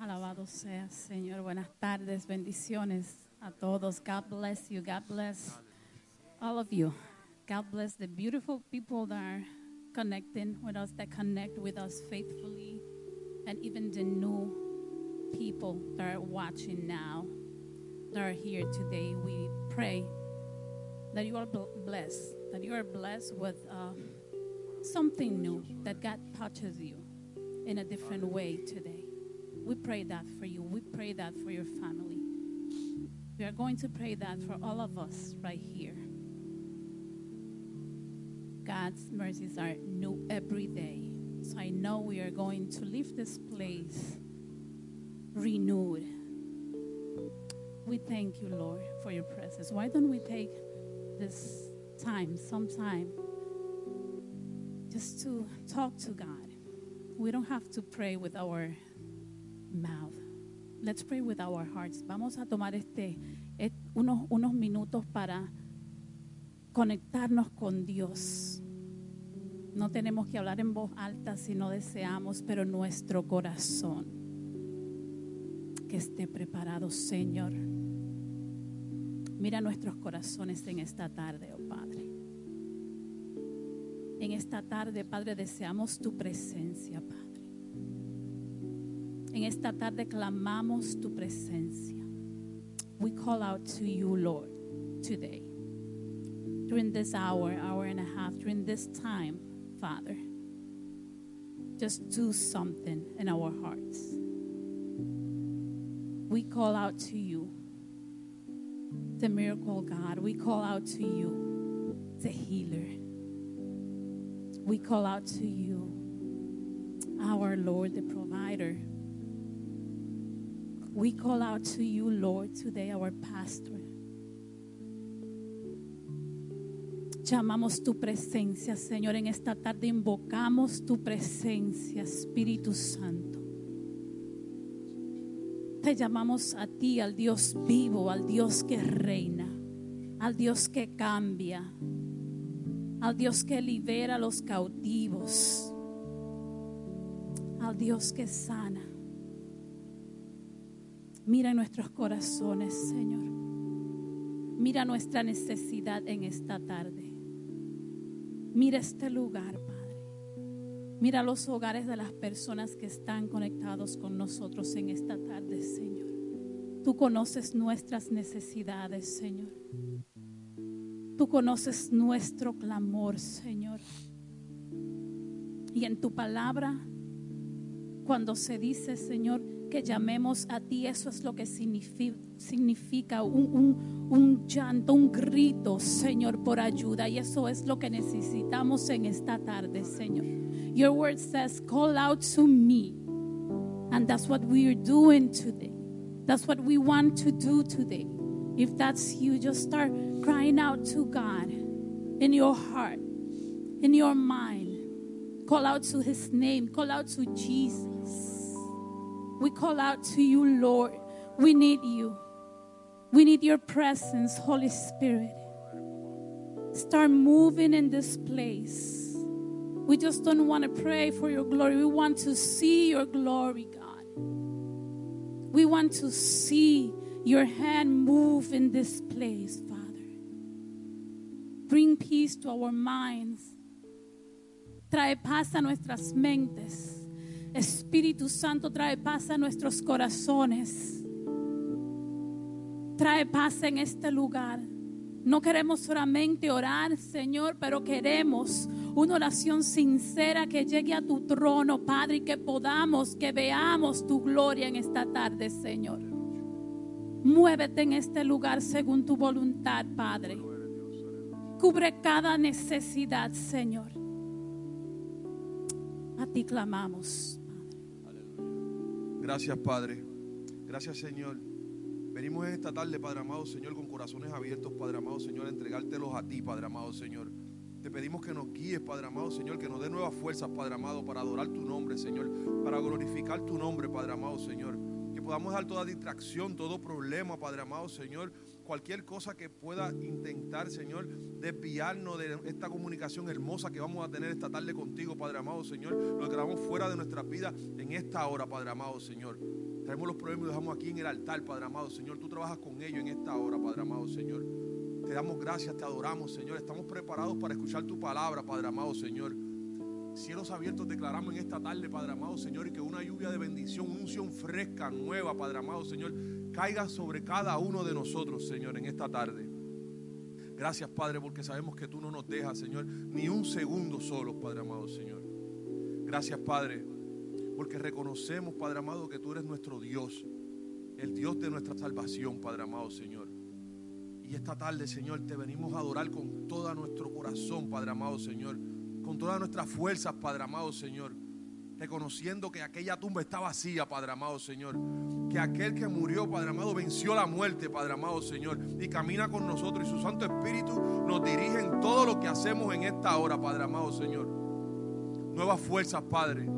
Alabado sea, Señor. Buenas tardes, bendiciones a todos. God bless you. God bless all of you. God bless the beautiful people that are connecting with us, that connect with us faithfully, and even the new people that are watching now, that are here today. We pray that you are blessed, that you are blessed with uh, something new, that God touches you in a different way today. We pray that for you. We pray that for your family. We are going to pray that for all of us right here. God's mercies are new every day. So I know we are going to leave this place renewed. We thank you, Lord, for your presence. Why don't we take this time, some time, just to talk to God? We don't have to pray with our mouth. Let's pray with our hearts. Vamos a tomar este, et- unos, unos minutos para conectarnos con Dios. No tenemos que hablar en voz alta si no deseamos, pero nuestro corazón que esté preparado, Señor. Mira nuestros corazones en esta tarde, oh Padre. En esta tarde, Padre, deseamos tu presencia, Padre. En esta tarde clamamos tu presencia. We call out to you, Lord, today. During this hour, hour and a half, during this time, Father, just do something in our hearts. We call out to you, the miracle God. We call out to you, the healer. We call out to you, our Lord, the provider. We call out to you, Lord, today, our pastor. Llamamos tu presencia, Señor, en esta tarde invocamos tu presencia, Espíritu Santo. Te llamamos a ti, al Dios vivo, al Dios que reina, al Dios que cambia, al Dios que libera a los cautivos, al Dios que sana. Mira nuestros corazones, Señor. Mira nuestra necesidad en esta tarde. Mira este lugar, Padre. Mira los hogares de las personas que están conectados con nosotros en esta tarde, Señor. Tú conoces nuestras necesidades, Señor. Tú conoces nuestro clamor, Señor. Y en tu palabra, cuando se dice, Señor, que llamemos a ti, eso es lo que signifi- significa un, un- un llanto, un grito, Señor, por ayuda. Y eso es lo que necesitamos en esta tarde, Señor. Your word says, call out to me. And that's what we are doing today. That's what we want to do today. If that's you, just start crying out to God in your heart, in your mind. Call out to his name, call out to Jesus. We call out to you, Lord. We need you. We need your presence, Holy Spirit. Start moving in this place. We just don't want to pray for your glory. We want to see your glory, God. We want to see your hand move in this place, Father. Bring peace to our minds. Trae paz a nuestras mentes. Espíritu Santo, trae paz a nuestros corazones. Trae paz en este lugar. No queremos solamente orar, Señor, pero queremos una oración sincera que llegue a tu trono, Padre, y que podamos, que veamos tu gloria en esta tarde, Señor. Muévete en este lugar según tu voluntad, Padre. Cubre cada necesidad, Señor. A ti clamamos. Gracias, Padre. Gracias, Señor. Venimos en esta tarde, Padre amado, Señor, con corazones abiertos, Padre amado, Señor, a entregártelos a ti, Padre amado, Señor. Te pedimos que nos guíes, Padre amado, Señor, que nos dé nuevas fuerzas, Padre amado, para adorar tu nombre, Señor, para glorificar tu nombre, Padre amado, Señor. Que podamos dar toda distracción, todo problema, Padre amado, Señor. Cualquier cosa que pueda intentar, Señor, desviarnos de esta comunicación hermosa que vamos a tener esta tarde contigo, Padre amado, Señor. Lo declaramos fuera de nuestras vidas en esta hora, Padre amado, Señor. Traemos los problemas y los dejamos aquí en el altar, Padre amado, Señor. Tú trabajas con ellos en esta hora, Padre amado, Señor. Te damos gracias, te adoramos, Señor. Estamos preparados para escuchar tu palabra, Padre amado, Señor. Cielos abiertos declaramos en esta tarde, Padre amado, Señor, y que una lluvia de bendición, una unción fresca, nueva, Padre amado, Señor, caiga sobre cada uno de nosotros, Señor, en esta tarde. Gracias, Padre, porque sabemos que tú no nos dejas, Señor, ni un segundo solos, Padre amado, Señor. Gracias, Padre, porque reconocemos, Padre amado, que tú eres nuestro Dios, el Dios de nuestra salvación, Padre amado, Señor. Y esta tarde, Señor, te venimos a adorar con todo nuestro corazón, Padre amado, Señor con todas nuestras fuerzas, Padre amado Señor. Reconociendo que aquella tumba está vacía, Padre amado Señor. Que aquel que murió, Padre amado, venció la muerte, Padre amado Señor. Y camina con nosotros. Y su Santo Espíritu nos dirige en todo lo que hacemos en esta hora, Padre amado Señor. Nuevas fuerzas, Padre.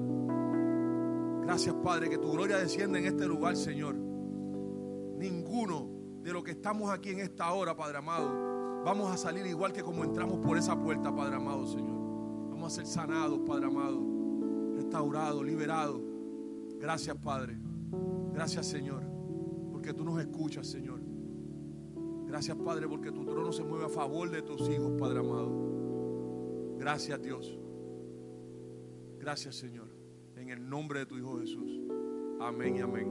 Gracias, Padre, que tu gloria descienda en este lugar, Señor. Ninguno de los que estamos aquí en esta hora, Padre amado, vamos a salir igual que como entramos por esa puerta, Padre amado, Señor a ser sanados, Padre amado, restaurados, liberados. Gracias, Padre. Gracias, Señor, porque tú nos escuchas, Señor. Gracias, Padre, porque tu trono se mueve a favor de tus hijos, Padre amado. Gracias, Dios. Gracias, Señor. En el nombre de tu Hijo Jesús. Amén y amén.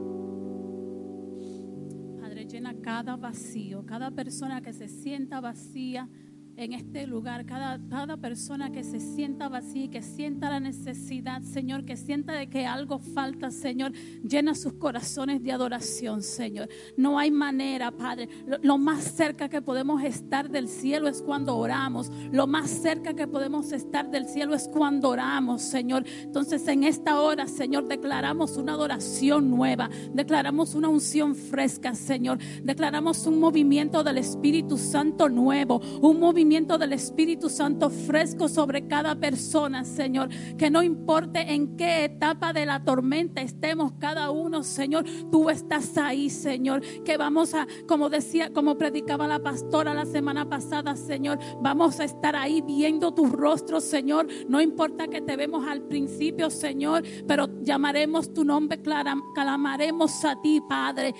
Padre, llena cada vacío, cada persona que se sienta vacía en este lugar, cada, cada persona que se sienta vacía que sienta la necesidad, Señor, que sienta de que algo falta, Señor, llena sus corazones de adoración, Señor. No hay manera, Padre. Lo, lo, más cerca que podemos estar del cielo es cuando oramos. Lo más cerca que podemos estar del cielo es cuando oramos, Señor. Entonces, en esta hora, Señor, declaramos una adoración nueva, declaramos una unción fresca, Señor. Declaramos un movimiento del Espíritu Santo nuevo, un movimiento del Espíritu Santo fresco sobre cada persona, Señor. Que no importe en qué etapa de la tormenta estemos cada uno, Señor, tú estás ahí, Señor. Que vamos a, como decía, como predicaba la pastora la semana pasada, Señor, vamos a estar ahí viendo tu rostro, Señor. No importa que te vemos al principio, Señor, pero llamaremos tu nombre, clamaremos a ti, Padre.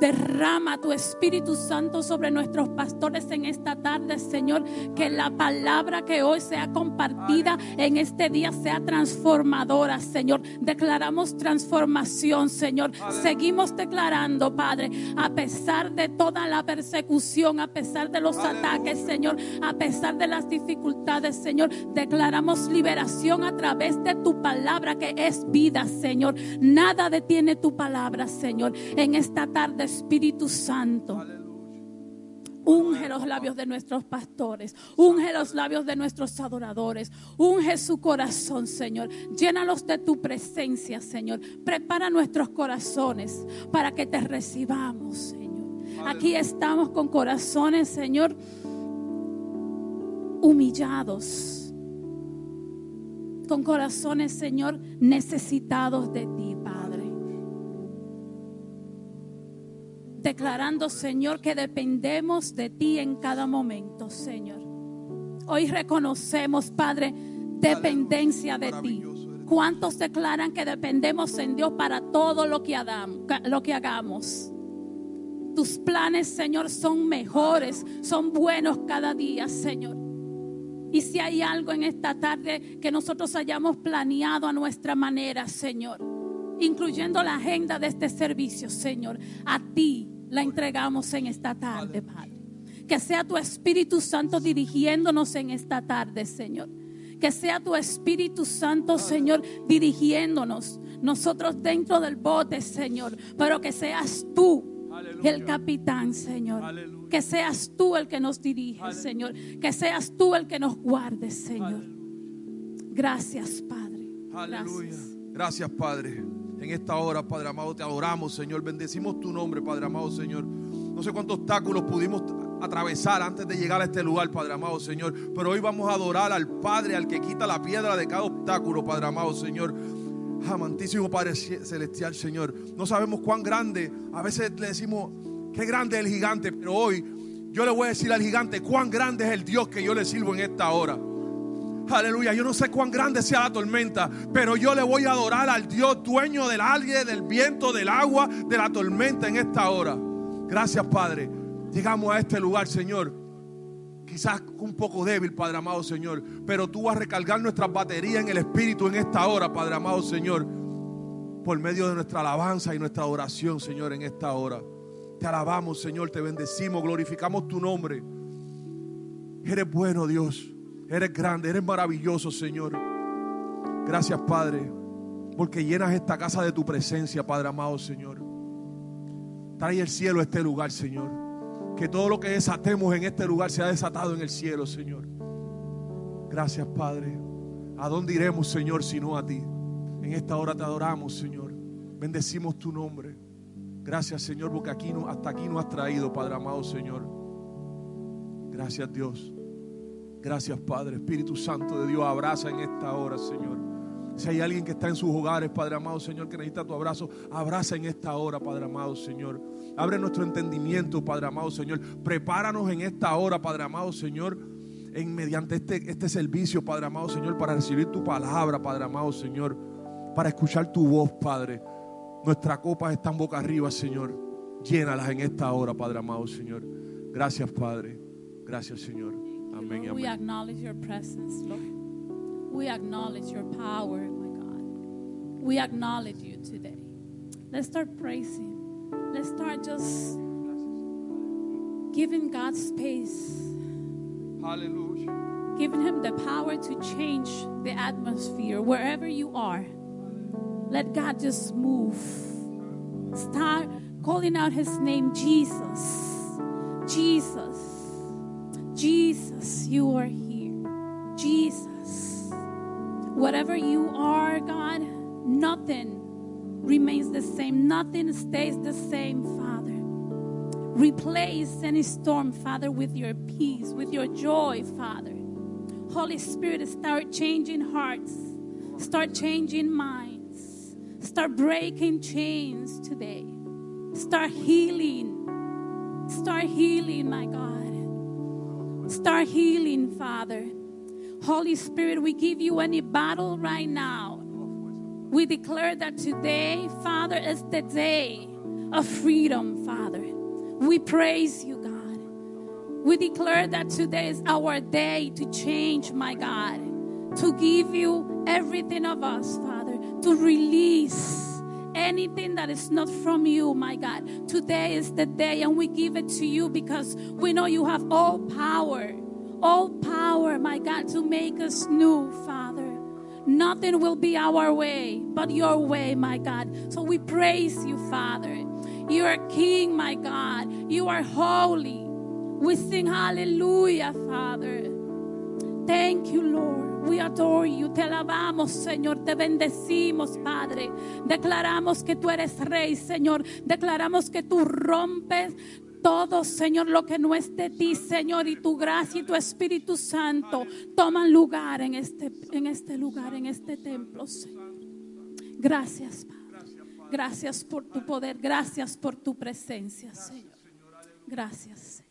Derrama tu Espíritu Santo sobre nuestros pastores en esta tarde, Señor. Que la palabra que hoy sea compartida en este día sea transformadora, Señor. Declaramos transformación, Señor. Seguimos declarando, Padre, a pesar de toda la persecución, a pesar de los ataques, Señor, a pesar de las dificultades, Señor, declaramos liberación a través de tu palabra que es vida, Señor. Nada detiene tu palabra, Señor. En esta tarde Espíritu Santo. Unge los labios de nuestros pastores, unge los labios de nuestros adoradores, unge su corazón, Señor. Llénalos de tu presencia, Señor. Prepara nuestros corazones para que te recibamos, Señor. Aquí estamos con corazones, Señor, humillados. Con corazones, Señor, necesitados de ti, declarando, Señor, que dependemos de ti en cada momento, Señor. Hoy reconocemos, Padre, dependencia de ti. ¿Cuántos declaran que dependemos en Dios para todo lo que, hagamos, lo que hagamos? Tus planes, Señor, son mejores, son buenos cada día, Señor. Y si hay algo en esta tarde que nosotros hayamos planeado a nuestra manera, Señor, incluyendo la agenda de este servicio, Señor, a ti la entregamos en esta tarde, Padre. Que sea tu Espíritu Santo dirigiéndonos en esta tarde, Señor. Que sea tu Espíritu Santo, Señor, dirigiéndonos. Nosotros dentro del bote, Señor. Pero que seas tú el capitán, Señor. Que seas tú el que nos dirige, Señor. Que seas tú el que nos guarde, Señor. Gracias, Padre. Gracias. Gracias, Padre. En esta hora, Padre amado, te adoramos, Señor. Bendecimos tu nombre, Padre amado, Señor. No sé cuántos obstáculos pudimos atravesar antes de llegar a este lugar, Padre amado, Señor. Pero hoy vamos a adorar al Padre, al que quita la piedra de cada obstáculo, Padre amado, Señor. Amantísimo Padre Celestial, Señor. No sabemos cuán grande. A veces le decimos, qué grande es el gigante. Pero hoy yo le voy a decir al gigante cuán grande es el Dios que yo le sirvo en esta hora. Aleluya, yo no sé cuán grande sea la tormenta, pero yo le voy a adorar al Dios dueño del aire, del viento, del agua, de la tormenta en esta hora. Gracias, Padre. Llegamos a este lugar, Señor. Quizás un poco débil, Padre amado Señor, pero tú vas a recargar nuestras baterías en el Espíritu en esta hora, Padre amado Señor, por medio de nuestra alabanza y nuestra oración, Señor, en esta hora. Te alabamos, Señor, te bendecimos, glorificamos tu nombre. Eres bueno, Dios. Eres grande, eres maravilloso, Señor. Gracias, Padre, porque llenas esta casa de tu presencia, Padre amado, Señor. Trae el cielo a este lugar, Señor. Que todo lo que desatemos en este lugar sea desatado en el cielo, Señor. Gracias, Padre. ¿A dónde iremos, Señor, si no a ti? En esta hora te adoramos, Señor. Bendecimos tu nombre. Gracias, Señor, porque aquí no, hasta aquí nos has traído, Padre amado, Señor. Gracias, Dios. Gracias, Padre. Espíritu Santo de Dios, abraza en esta hora, Señor. Si hay alguien que está en sus hogares, Padre amado, Señor, que necesita tu abrazo, abraza en esta hora, Padre amado, Señor. Abre nuestro entendimiento, Padre amado, Señor. Prepáranos en esta hora, Padre amado, Señor, en mediante este, este servicio, Padre amado, Señor, para recibir tu palabra, Padre amado, Señor, para escuchar tu voz, Padre. Nuestras copas están boca arriba, Señor. Llénalas en esta hora, Padre amado, Señor. Gracias, Padre. Gracias, Señor. Lord, we acknowledge your presence, Lord. We acknowledge your power, my God. We acknowledge you today. Let's start praising. Let's start just giving God space. Hallelujah. Giving him the power to change the atmosphere wherever you are. Let God just move. Start calling out his name, Jesus. Jesus. Jesus, you are here. Jesus. Whatever you are, God, nothing remains the same. Nothing stays the same, Father. Replace any storm, Father, with your peace, with your joy, Father. Holy Spirit, start changing hearts, start changing minds, start breaking chains today, start healing, start healing, my God. Start healing, Father. Holy Spirit, we give you any battle right now. We declare that today, Father, is the day of freedom, Father. We praise you, God. We declare that today is our day to change, my God, to give you everything of us, Father, to release anything that is not from you, my God. Today is the day, and we give it to you because we know you have all power, all power, my God, to make us new, Father. Nothing will be our way, but your way, my God. So we praise you, Father. You are King, my God. You are holy. We sing hallelujah, Father. Thank you, Lord. We adore you. Te alabamos, Señor. Te bendecimos, Padre. Declaramos que tú eres Rey, Señor. Declaramos que tú rompes todo, Señor, lo que no es de ti, Señor, y tu gracia y tu Espíritu Santo toman lugar en este, en este lugar, en este templo, Señor. Gracias, Padre. Gracias por tu poder. Gracias por tu presencia, Señor. Gracias.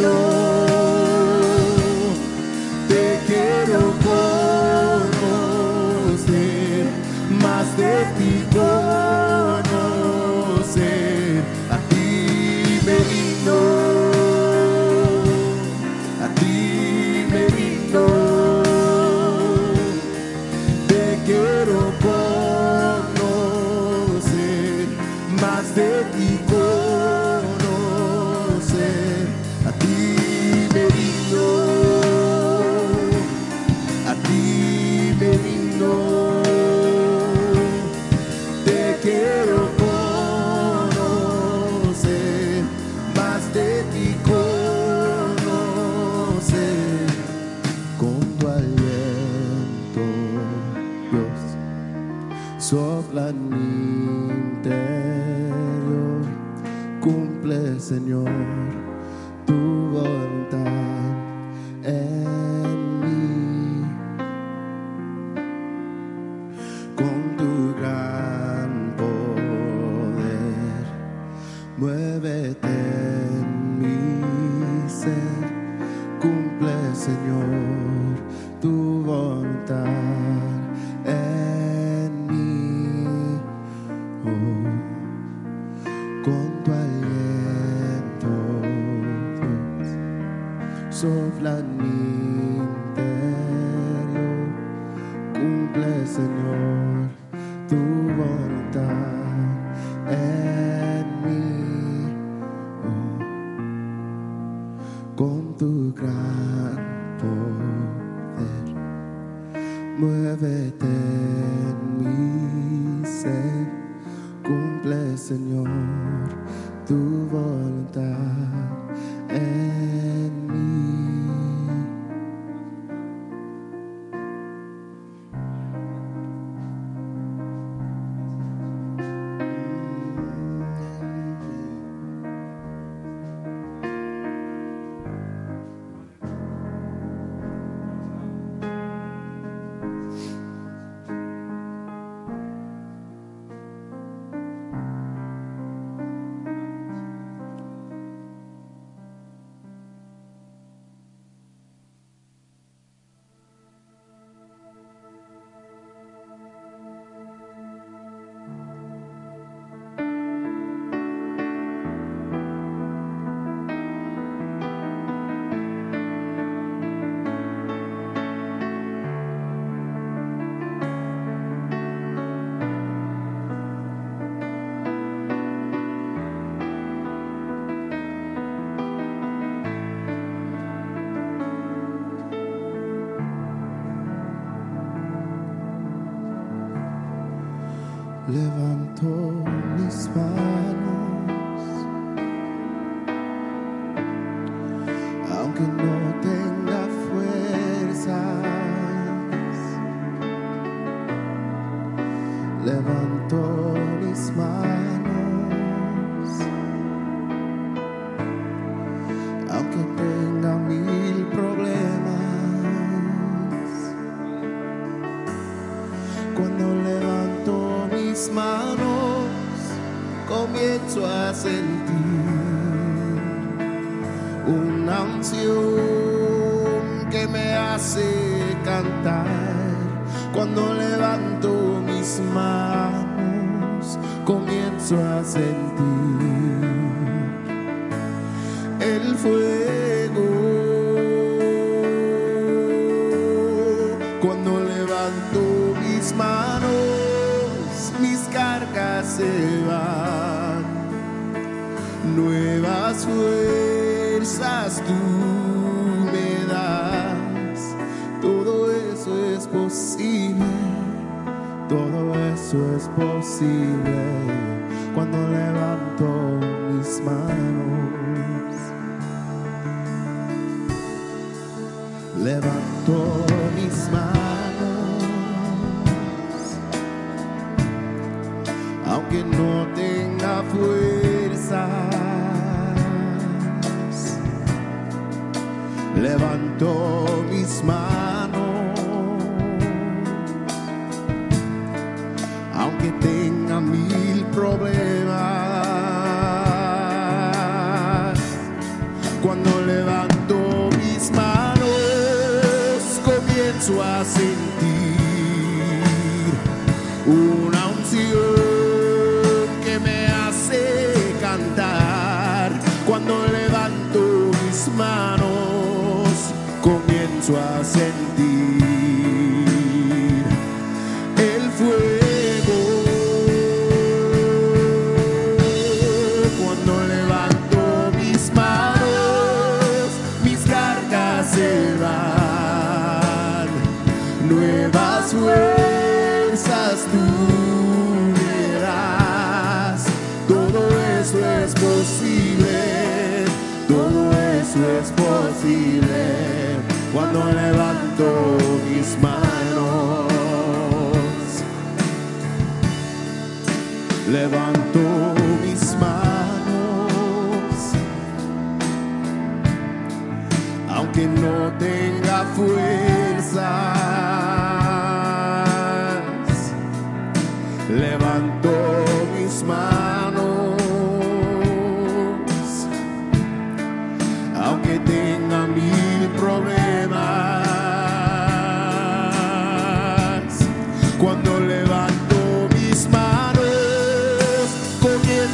Cristo.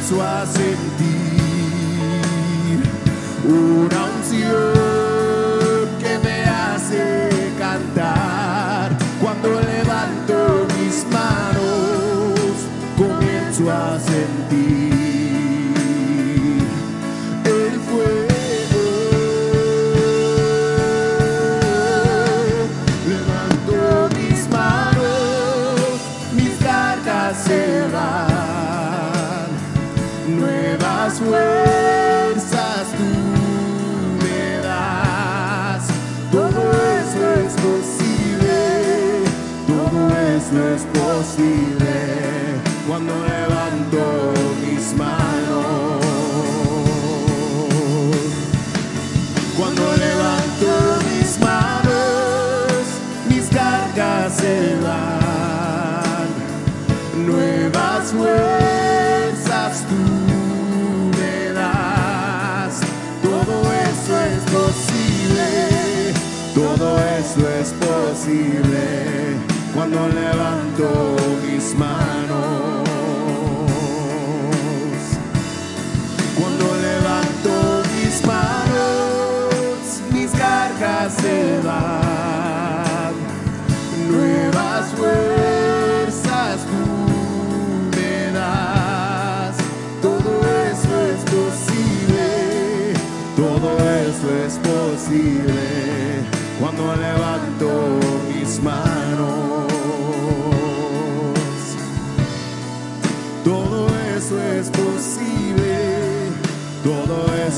comienzo a sentir cuando levanto mis manos. Cuando levanto mis manos, mis cargas se van. Nuevas fuerzas tú me das. Todo eso es posible. Todo eso es posible cuando levanto mis manos.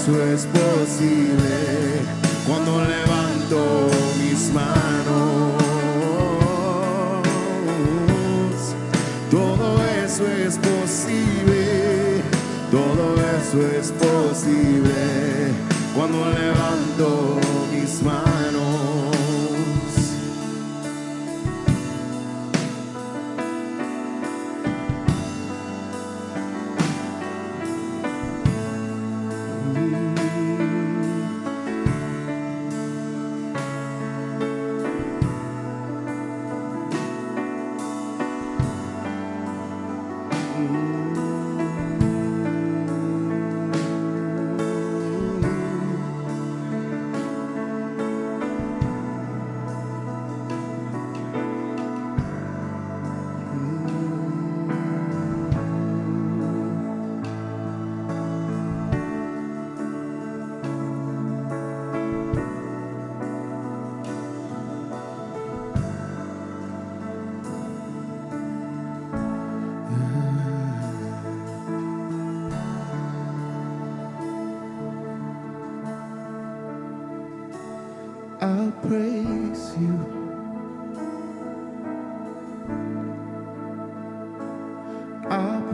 Esto es posible cuando levanto mis manos. Todo eso es posible, todo eso es posible cuando levanto mis manos.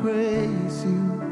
praise you.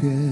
A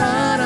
que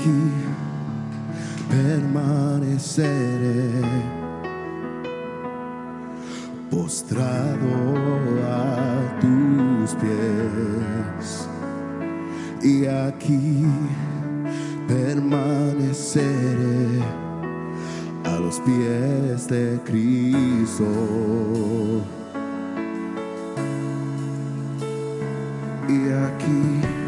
aquí permaneceré postrado a tus pies. Y aquí permaneceré a los pies de Cristo. Y aquí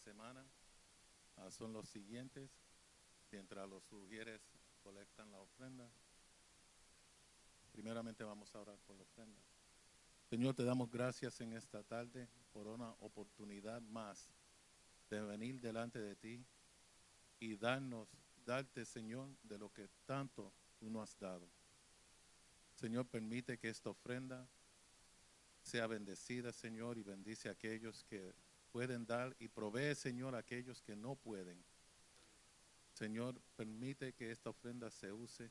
semana ah, son los siguientes. Mientras los sugieres colectan la ofrenda. Primeramente vamos a orar por la ofrenda. Señor, te damos gracias en esta tarde por una oportunidad más de venir delante de ti y darnos, darte, Señor, de lo que tanto tú nos has dado. Señor, permite que esta ofrenda sea bendecida, Señor, y bendice a aquellos que pueden dar y provee, Señor, a aquellos que no pueden. Señor, permite que esta ofrenda se use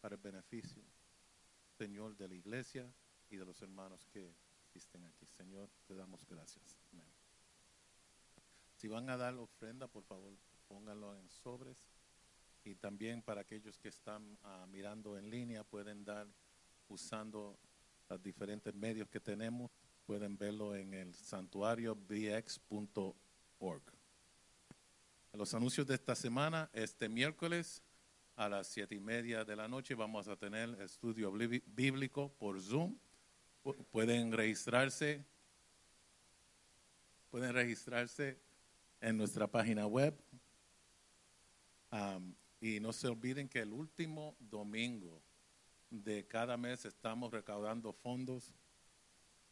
para el beneficio, Señor, de la iglesia y de los hermanos que existen aquí. Señor, te damos gracias. Amén. Si van a dar ofrenda, por favor, pónganlo en sobres. Y también para aquellos que están ah, mirando en línea, pueden dar usando los diferentes medios que tenemos. Pueden verlo en el santuariobx.org. Los anuncios de esta semana, este miércoles a las siete y media de la noche vamos a tener estudio bíbli- bíblico por Zoom. Pu- Pueden registrarse, pueden registrarse en nuestra página web. Am, y no se olviden que el último domingo de cada mes estamos recaudando fondos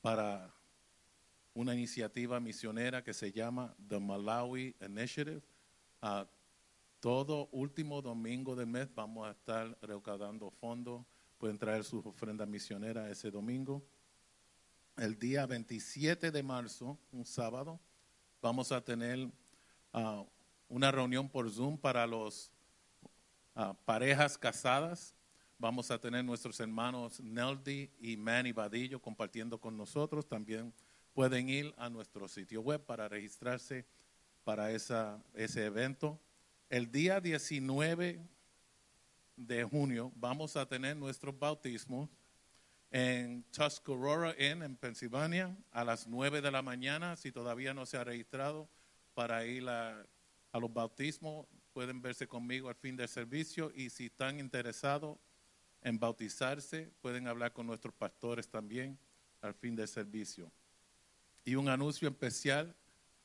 para una iniciativa misionera que se llama The Malawi Initiative. Todo último domingo del mes vamos a estar recaudando fondos. Pueden traer sus ofrendas misioneras ese domingo. El día 27 de marzo, un sábado, vamos a tener ah, una reunión por Zoom para los ah, parejas casadas. Vamos a tener nuestros hermanos Neldy y Manny Vadillo compartiendo con nosotros. También pueden ir a nuestro sitio web para registrarse para esa, ese evento. El día 19 de junio vamos a tener nuestros bautismos en Tuscarora Inn, en Pensilvania, a las 9 de la mañana. Si todavía no se ha registrado para ir a los bautismos, pueden verse conmigo al fin del servicio. Y si están interesados en bautizarse, pueden hablar con nuestros pastores también al fin del servicio. Y un anuncio especial,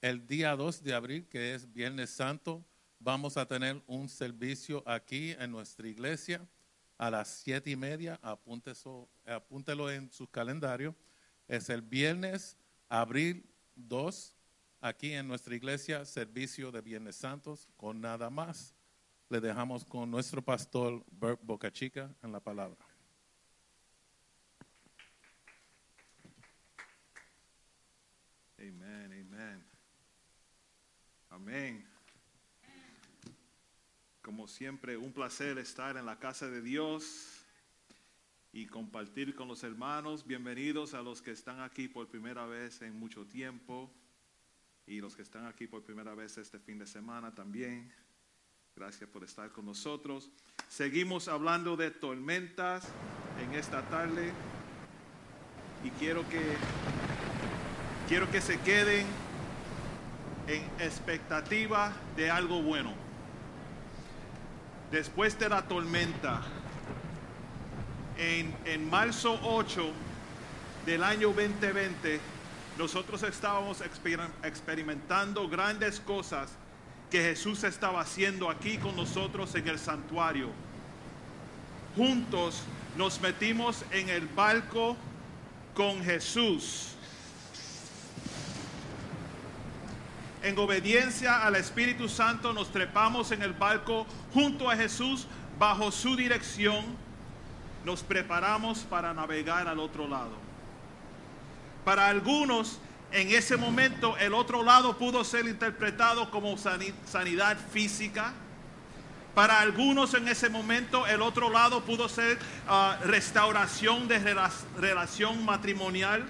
el día 2 de abril, que es Viernes Santo, vamos a tener un servicio aquí en nuestra iglesia a las siete y media. Apúntelo, apúntelo en su calendario. Es el viernes, abril 2, aquí en nuestra iglesia, servicio de Viernes Santos, con nada más. Le dejamos con nuestro pastor Bert Bocachica en la palabra. Amen, amen. Amén. Como siempre, un placer estar en la casa de Dios y compartir con los hermanos. Bienvenidos a los que están aquí por primera vez en mucho tiempo y los que están aquí por primera vez este fin de semana también. Gracias por estar con nosotros. Seguimos hablando de tormentas en esta tarde y quiero que quiero que se queden en expectativa de algo bueno. Después de la tormenta, en, en marzo 8 del año 2020, nosotros estábamos exper- experimentando grandes cosas que Jesús estaba haciendo aquí con nosotros en el santuario. Juntos nos metimos en el barco con Jesús. En obediencia al Espíritu Santo nos trepamos en el barco junto a Jesús bajo su dirección. Nos preparamos para navegar al otro lado. Para algunos, en ese momento, el otro lado pudo ser interpretado como sani- sanidad física. Para algunos en ese momento el otro lado pudo ser ah, restauración de rela- relación matrimonial.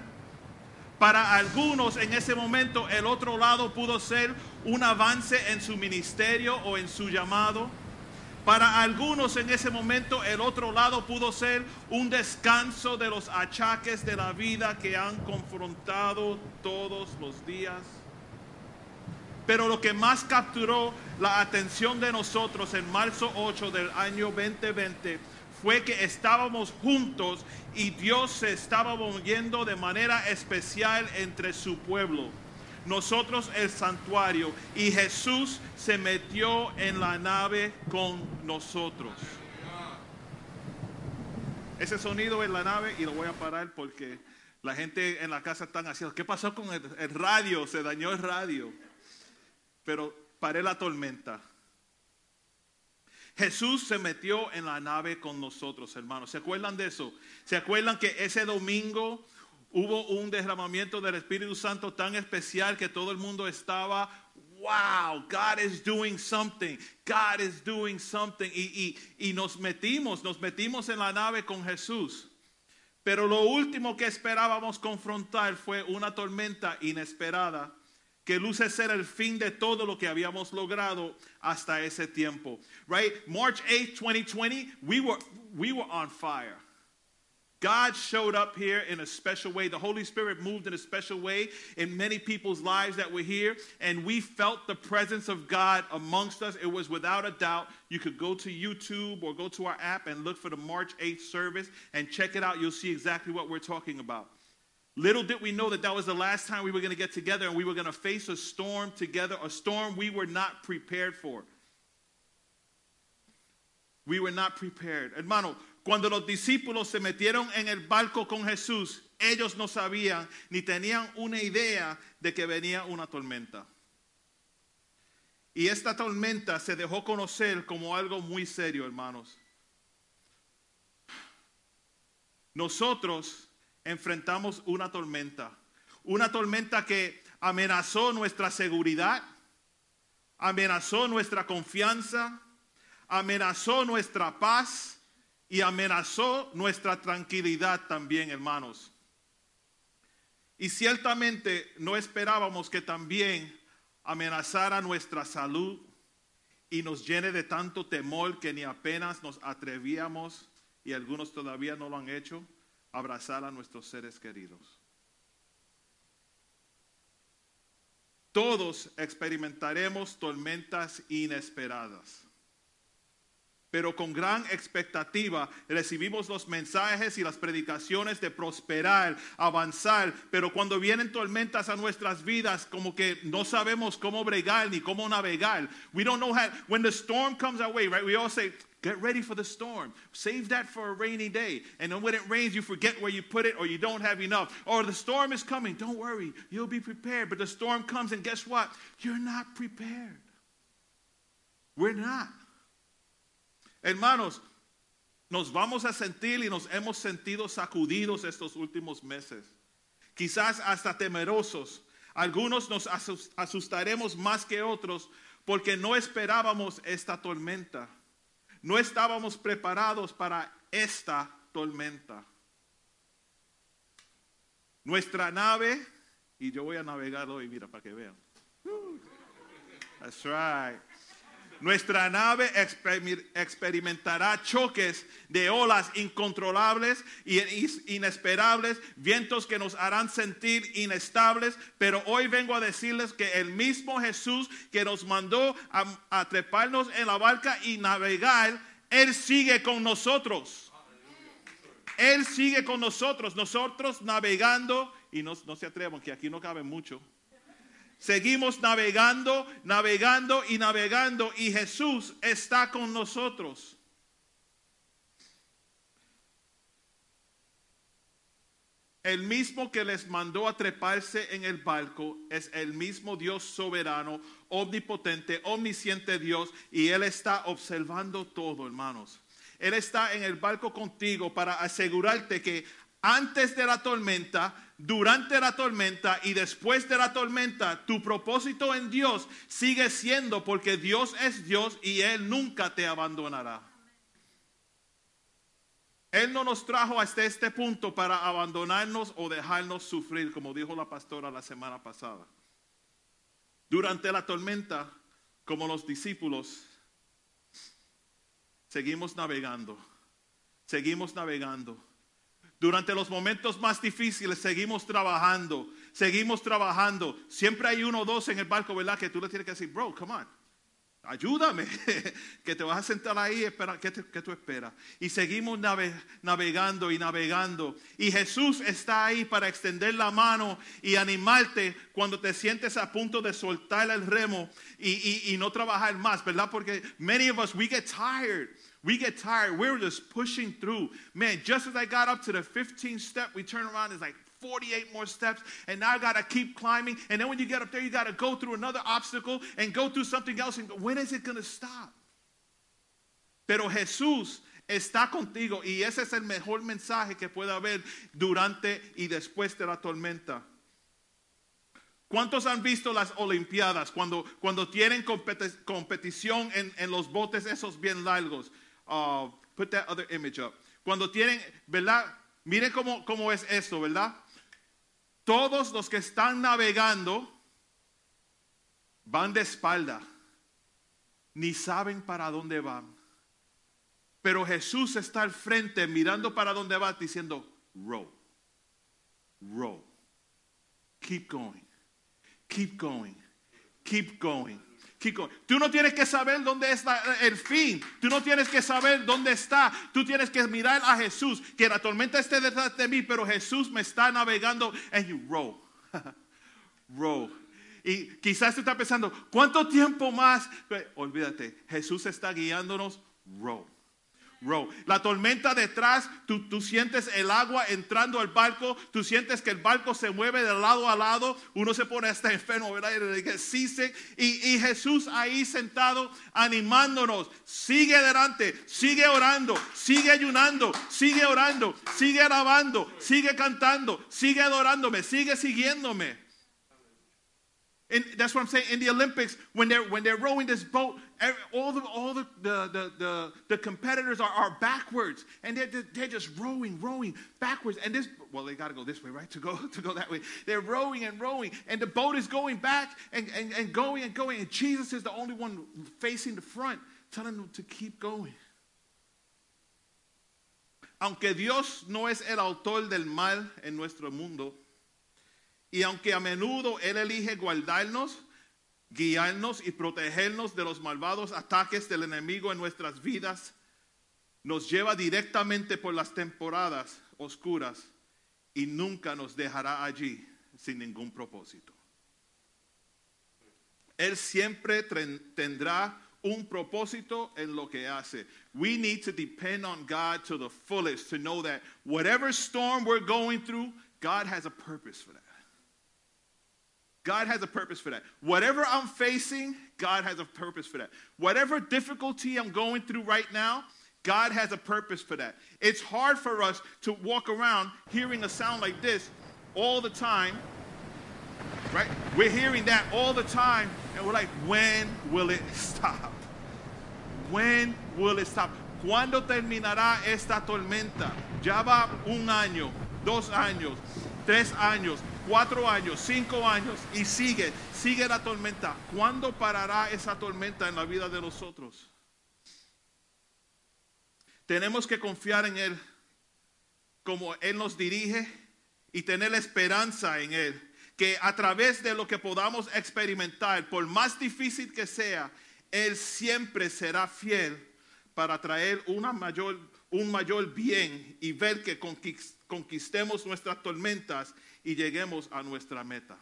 Para algunos en ese momento el otro lado pudo ser un avance en su ministerio o en su llamado. Para algunos en ese momento el otro lado pudo ser un descanso de los achaques de la vida que han confrontado todos los días. Pero lo que más capturó la atención de nosotros en marzo 8 del año 2020 fue que estábamos juntos y Dios se estaba moviendo de manera especial entre su pueblo. Nosotros el santuario y Jesús se metió en la nave con nosotros. Ese sonido en la nave y lo voy a parar porque la gente en la casa están haciendo, ¿qué pasó con el, el radio? Se dañó el radio. Pero paré la tormenta. Jesús se metió en la nave con nosotros, hermanos. ¿Se acuerdan de eso? ¿Se acuerdan que ese domingo hubo un derramamiento del Espíritu Santo tan especial que todo el mundo estaba, wow, God is doing something, God is doing something. Y, y, y nos metimos, nos metimos en la nave con Jesús. Pero lo último que esperábamos confrontar fue una tormenta inesperada que luce ser el fin de todo lo que habíamos logrado hasta ese tiempo. Right? March 8, 2020, we were we were on fire. God showed up here in a special way. The Holy Spirit moved in a special way in many people's lives that were here, and we felt the presence of God amongst us. It was without a doubt. You could go to YouTube or go to our app and look for the March 8th service and check it out. You'll see exactly what we're talking about. Little did we know that that was the last time we were going to get together and we were going to face a storm together, a storm we were not prepared for. We were not prepared. Hermano, cuando los discípulos se metieron en el barco con Jesús, ellos no sabían ni tenían una idea de que venía una tormenta. Y esta tormenta se dejó conocer como algo muy serio, hermanos. Nosotros enfrentamos una tormenta, una tormenta que amenazó nuestra seguridad, amenazó nuestra confianza, amenazó nuestra paz y amenazó nuestra tranquilidad también, hermanos. Y ciertamente no esperábamos que también amenazara nuestra salud y nos llene de tanto temor que ni apenas nos atrevíamos, y algunos todavía no lo han hecho, a abrazar a nuestros seres queridos. Todos experimentaremos tormentas inesperadas. Pero con gran expectativa recibimos los mensajes y las predicaciones de prosperar, avanzar. Pero cuando vienen tormentas a nuestras vidas, como que no sabemos cómo bregar ni cómo navegar. We don't know how. When the storm comes our way, right? We all say, Get ready for the storm. Save that for a rainy day. And then when it rains, you forget where you put it or you don't have enough. Or the storm is coming. Don't worry. You'll be prepared. But the storm comes, and guess what? You're not prepared. We're not. Hermanos, nos vamos a sentir y nos hemos sentido sacudidos estos últimos meses. Quizás hasta temerosos. Algunos nos asus- asustaremos más que otros porque no esperábamos esta tormenta. No estábamos preparados para esta tormenta. Nuestra nave, y yo voy a navegar hoy, mira, para que vean. That's right. Nuestra nave exper- experimentará choques de olas incontrolables y inesperables, vientos que nos harán sentir inestables, pero hoy vengo a decirles que el mismo Jesús que nos mandó a, a treparnos en la barca y navegar, Él sigue con nosotros. Él sigue con nosotros, nosotros navegando, y no, no se atrevan, que aquí no cabe mucho. Seguimos navegando, navegando y navegando y Jesús está con nosotros. El mismo que les mandó a treparse en el barco es el mismo Dios soberano, omnipotente, omnisciente Dios y Él está observando todo, hermanos. Él está en el barco contigo para asegurarte que antes de la tormenta, durante la tormenta y después de la tormenta, tu propósito en Dios sigue siendo porque Dios es Dios y Él nunca te abandonará. Él no nos trajo hasta este punto para abandonarnos o dejarnos sufrir, como dijo la pastora la semana pasada. Durante la tormenta, como los discípulos, seguimos navegando, seguimos navegando. Durante los momentos más difíciles seguimos trabajando, seguimos trabajando. Siempre hay uno o dos en el barco, ¿verdad? Que tú le tienes que decir, bro, come on, ayúdame, que te vas a sentar ahí, espera, ¿qué, te- qué tú esperas? Y seguimos nave- navegando y navegando. Y Jesús está ahí para extender la mano y animarte cuando te sientes a punto de soltar el remo y, y- y no trabajar más, ¿verdad? Porque many of us, we get tired. We get tired. We're just pushing through. Man, just as I got up to the 15th step, we turn around, it's like 48 more steps, and now I gotta keep climbing. And then when you get up there, you gotta go through another obstacle and go through something else. And when is it gonna stop? Pero Jesús está contigo y ese es el mejor mensaje que puede haber durante y después de la tormenta. ¿Cuántos han visto las Olimpiadas cuando, cuando tienen competi- competición en, en los botes esos bien largos? Uh, put that other image up. Cuando tienen, ¿verdad? Miren cómo, cómo es esto, ¿verdad? Todos los que están navegando van de espalda, ni saben para dónde van. Pero Jesús está al frente mirando para dónde va diciendo, row, row, keep going, keep going, keep going. Going. Tú no tienes que saber dónde está el fin. Tú no tienes que saber dónde está. Tú tienes que mirar a Jesús. Que la tormenta esté detrás de mí, pero Jesús me está navegando. And you row. row. Y quizás tú estás pensando, ¿cuánto tiempo más? Olvídate, Jesús está guiándonos. Row. Row. La tormenta detrás, tú, tú sientes el agua entrando al barco, tú sientes que el barco se mueve de lado a lado, uno se pone hasta enfermo, ¿verdad? Y y Jesús ahí sentado animándonos, sigue adelante, sigue orando, sigue ayunando, sigue orando, sigue alabando, sigue cantando, sigue adorándome, sigue siguiéndome. And that's what I'm saying. In the Olympics, when they're when they're rowing this boat, ev- all the all the the the, the, the competitors are, are backwards, and they're they're just rowing, rowing backwards. And this well, they got to go this way, right? To go to go that way. They're rowing and rowing, and the boat is going back and, and, and going and going. And Jesus is the only one facing the front, telling them to keep going. Aunque Dios no es el autor del mal en nuestro mundo, y aunque a menudo Él elige guardarnos, guiarnos y protegernos de los malvados ataques del enemigo en nuestras vidas, nos lleva directamente por las temporadas oscuras y nunca nos dejará allí sin ningún propósito. Él siempre tendrá un propósito en lo que hace. We need to depend on God to the fullest to know that whatever storm we're going through, God has a purpose for that. God has a purpose for that. Whatever I'm facing, God has a purpose for that. Whatever difficulty I'm going through right now, God has a purpose for that. It's hard for us to walk around hearing a sound like this all the time, right? We're hearing that all the time, and we're like, when will it stop? When will it stop? ¿Cuándo terminará esta tormenta? Ya va un año, dos años, tres años, cuatro años, cinco años y sigue, sigue la tormenta. ¿Cuándo parará esa tormenta en la vida de nosotros? Tenemos que confiar en Él como Él nos dirige y tener esperanza en Él. Que a través de lo que podamos experimentar, por más difícil que sea, Él siempre será fiel para traer una mayor, un mayor bien y ver que conquis- conquistemos nuestras tormentas y lleguemos a nuestra meta.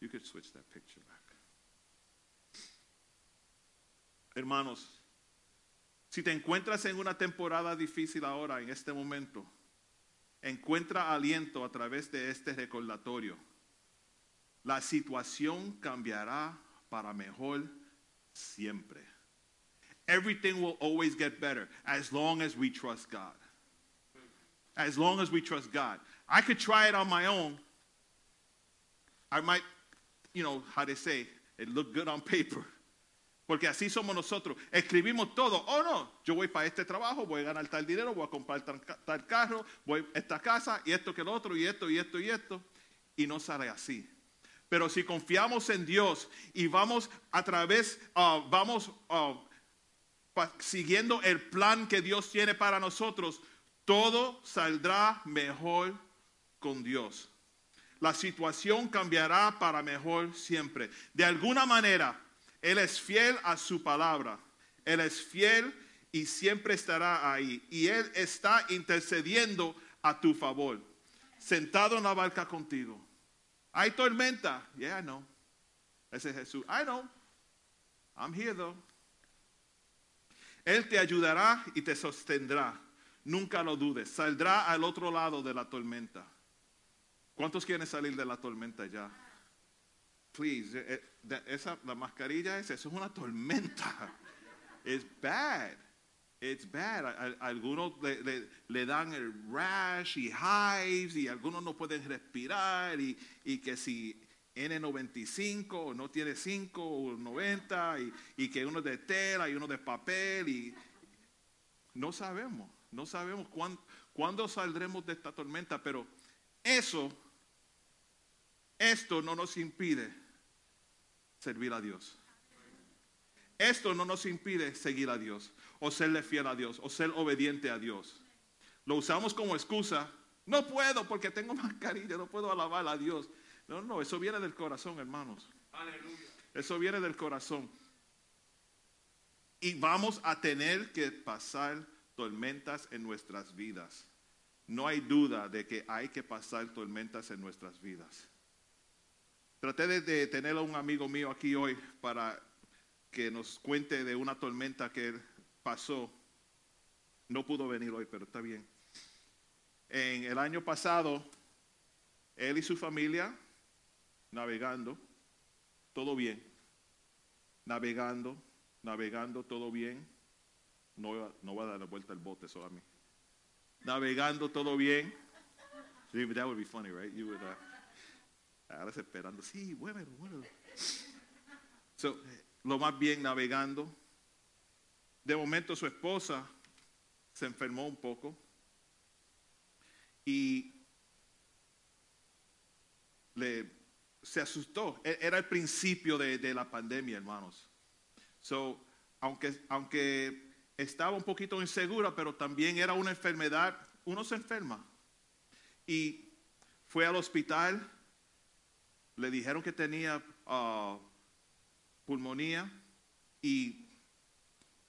You could switch that picture back. Hermanos, si te encuentras en una temporada difícil ahora, en este momento, encuentra aliento a través de este recordatorio. La situación cambiará para mejor siempre. Everything will always get better as long as we trust God. As long as we trust God. I could try it on my own. I might, you know, how they say, it look good on paper. Porque así somos nosotros. Escribimos todo. Oh, no, yo voy para este trabajo, voy a ganar tal dinero, voy a comprar tal, tal carro, voy a esta casa y esto que lo otro y esto y esto y esto. Y no sale así. Pero si confiamos en Dios y vamos a través, ah, vamos pa- siguiendo el plan que Dios tiene para nosotros, todo saldrá mejor con Dios. La situación cambiará para mejor siempre. De alguna manera, Él es fiel a su palabra. Él es fiel y siempre estará ahí. Y Él está intercediendo a tu favor. Sentado en la barca contigo. Hay tormenta. Yeah, I know. Ese es Jesús. I know. I'm here though. Él te ayudará y te sostendrá. Nunca lo dudes. Saldrá al otro lado de la tormenta. ¿Cuántos quieren salir de la tormenta ya? Please, eh, esa, la mascarilla esa, eso es una tormenta. It's bad. It's bad. Algunos le, le- le dan el rash y hives y algunos no pueden respirar y, y que si N95 o no tiene 5 o 90 y, y que uno de tela y uno de papel y no sabemos, no sabemos cuán- cuándo saldremos de esta tormenta, pero eso, esto no nos impide servir a Dios. Esto no nos impide seguir a Dios, o serle fiel a Dios, o ser obediente a Dios. Lo usamos como excusa. No puedo porque tengo mascarilla, no puedo alabar a Dios. No, no, eso viene del corazón, hermanos. Eso viene del corazón. Y vamos a tener que pasar tormentas en nuestras vidas. No hay duda de que hay que pasar tormentas en nuestras vidas. Traté de, de tener a un amigo mío aquí hoy para que nos cuente de una tormenta que él pasó. No pudo venir hoy, pero está bien. En el año pasado, él y su familia navegando, todo bien. Navegando, navegando, todo bien. No, no va a dar la vuelta el bote solo a mí. Navegando, todo bien. That would be funny, right? You would, uh, Ahora esperando, sí, muévelo, muévelo. So, lo más bien navegando. De momento su esposa se enfermó un poco y le, se asustó. E- Era el principio de, de la pandemia, hermanos. So, aunque, aunque estaba un poquito insegura, pero también era una enfermedad, uno se enferma. Y fue al hospital, le dijeron que tenía ah, pulmonía y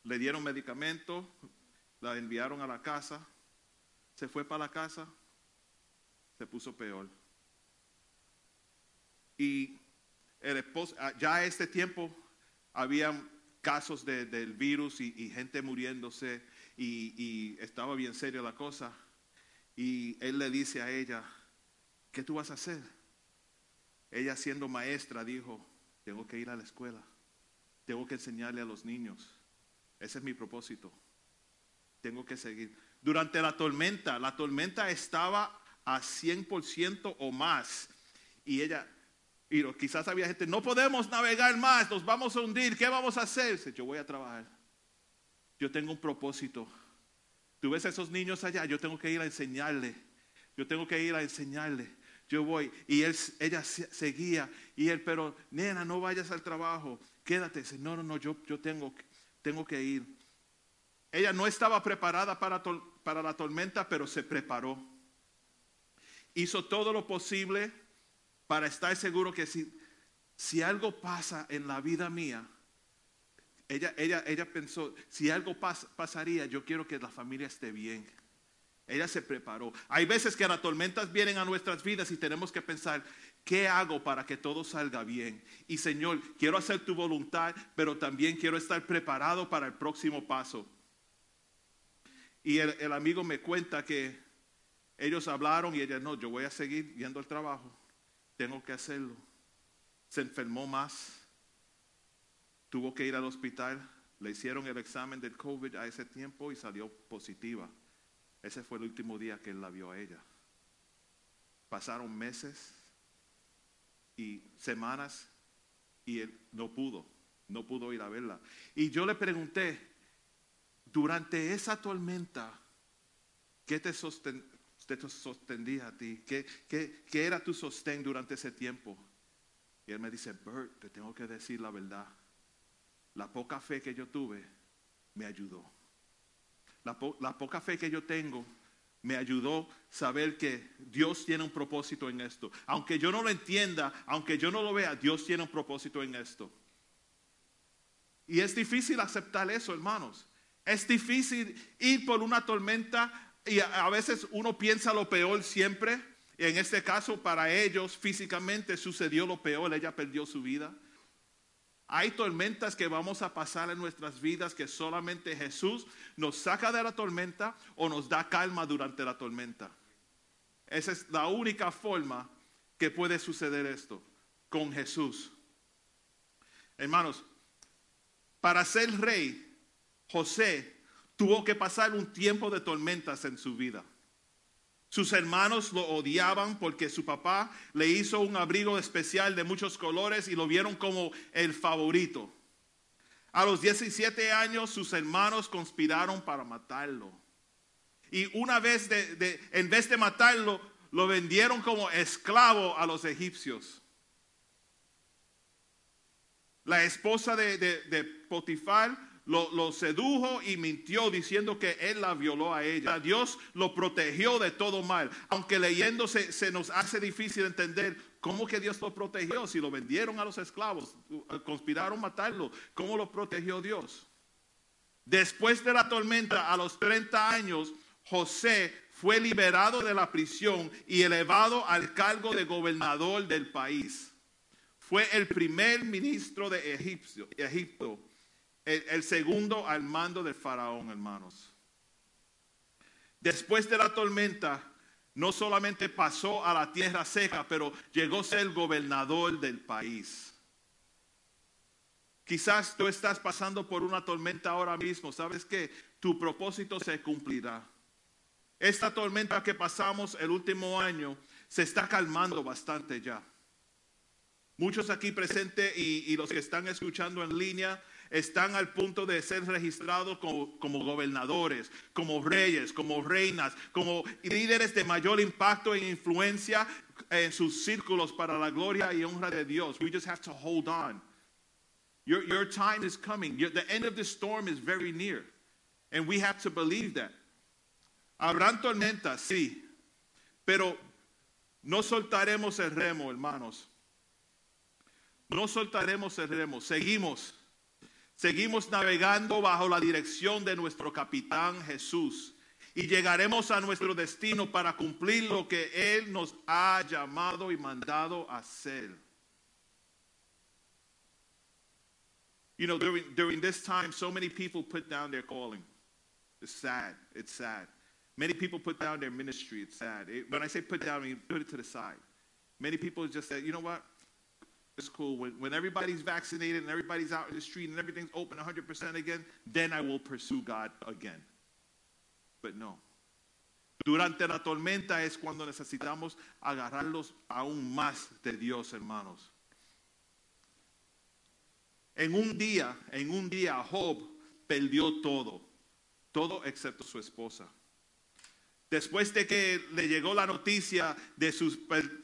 le dieron medicamento, la enviaron a la casa, se fue para la casa, se puso peor. Y el esposo, ah, ya a este tiempo había casos de- del virus y, y gente muriéndose y, y estaba bien seria la cosa. Y él le dice a ella, ¿qué tú vas a hacer? Ella siendo maestra dijo, tengo que ir a la escuela, tengo que enseñarle a los niños. Ese es mi propósito. Tengo que seguir. Durante la tormenta, la tormenta estaba a 100% o más. Y ella, y quizás había gente, no podemos navegar más, nos vamos a hundir, ¿qué vamos a hacer? Dice, Yo voy a trabajar. Yo tengo un propósito. Tú ves a esos niños allá, yo tengo que ir a enseñarle. Yo tengo que ir a enseñarle. Yo voy. Y ella se- seguía. Y él, pero nena, no vayas al trabajo. Quédate. Dice, no, no, no, yo, yo tengo, tengo que ir. Ella no estaba preparada para la tormenta, pero se preparó. Hizo todo lo posible para estar seguro que si, si algo pasa en la vida mía, ella, ella, ella pensó, si algo pas- pasaría, yo quiero que la familia esté bien. Ella se preparó. Hay veces que las tormentas vienen a nuestras vidas y tenemos que pensar, ¿qué hago para que todo salga bien? Y Señor, quiero hacer tu voluntad, pero también quiero estar preparado para el próximo paso. Y el, el amigo me cuenta que ellos hablaron y ella, no, yo voy a seguir yendo al trabajo. Tengo que hacerlo. Se enfermó más. Tuvo que ir al hospital. Le hicieron el examen del COVID a ese tiempo y salió positiva. Ese fue el último día que él la vio a ella. Pasaron meses y semanas y él no pudo, no pudo ir a verla. Y yo le pregunté, durante esa tormenta, ¿qué te, sosten- te sostendía a ti? ¿Qué, era tu sostén durante ese tiempo? Y él me dice, Bert, te tengo que decir la verdad. La poca fe que yo tuve me ayudó. La, po- la poca fe que yo tengo me ayudó saber que Dios tiene un propósito en esto. Aunque yo no lo entienda, aunque yo no lo vea, Dios tiene un propósito en esto. Y es difícil aceptar eso, hermanos. Es difícil ir por una tormenta y a veces uno piensa lo peor siempre. Y en este caso, para ellos físicamente sucedió lo peor, ella perdió su vida. Hay tormentas que vamos a pasar en nuestras vidas que solamente Jesús nos saca de la tormenta o nos da calma durante la tormenta. Esa es la única forma que puede suceder esto con Jesús. Hermanos, para ser rey, José tuvo que pasar un tiempo de tormentas en su vida. Sus hermanos lo odiaban porque su papá le hizo un abrigo especial de muchos colores y lo vieron como el favorito. A los 17 años sus hermanos conspiraron para matarlo. Y una vez, de, de- en vez de matarlo, lo vendieron como esclavo a los egipcios. La esposa de, de- de Potifar lo, sedujo y mintió diciendo que él la violó a ella. Dios lo protegió de todo mal. Aunque leyendo se, se nos hace difícil entender cómo que Dios lo protegió. Si lo vendieron a los esclavos, conspiraron matarlo, ¿cómo lo protegió Dios? Después de la tormenta, a los 30 años, José fue liberado de la prisión y elevado al cargo de gobernador del país. Fue el primer ministro de Egipcio- Egipto, el, el segundo al mando del faraón, hermanos. Después de la tormenta, no solamente pasó a la tierra seca, pero llegó a ser gobernador del país. Quizás tú estás pasando por una tormenta ahora mismo. ¿Sabes que Tu propósito se cumplirá. Esta tormenta que pasamos el último año se está calmando bastante ya. Muchos aquí presentes y los que están escuchando en línea están al punto de ser registrados como, como gobernadores, como reyes, como reinas, como líderes de mayor impacto e influencia en sus círculos para la gloria y honra de Dios. We just have to hold on. Your, your time is coming. The end of the storm is very near. And we have to believe that. Habrán tormentas, sí. Pero no soltaremos el remo, hermanos. No soltaremos el remo. Seguimos. Seguimos navegando bajo la dirección de nuestro capitán Jesús. Y llegaremos a nuestro destino para cumplir lo que Él nos ha llamado y mandado a hacer. You know, during, during this time, so many people put down their calling. It's sad. It's sad. Many people put down their ministry. It's sad. When I say put down, I mean put it to the side. Many people just say, you know what? It's cool. When, when everybody's vaccinated and everybody's out in the street and everything's open 100% again, then I will pursue God again. But no. Durante la tormenta es cuando necesitamos agarrarlos aún más de Dios, hermanos. En un día, en un día, Job perdió todo, todo excepto su esposa. Después de que le llegó la noticia de sus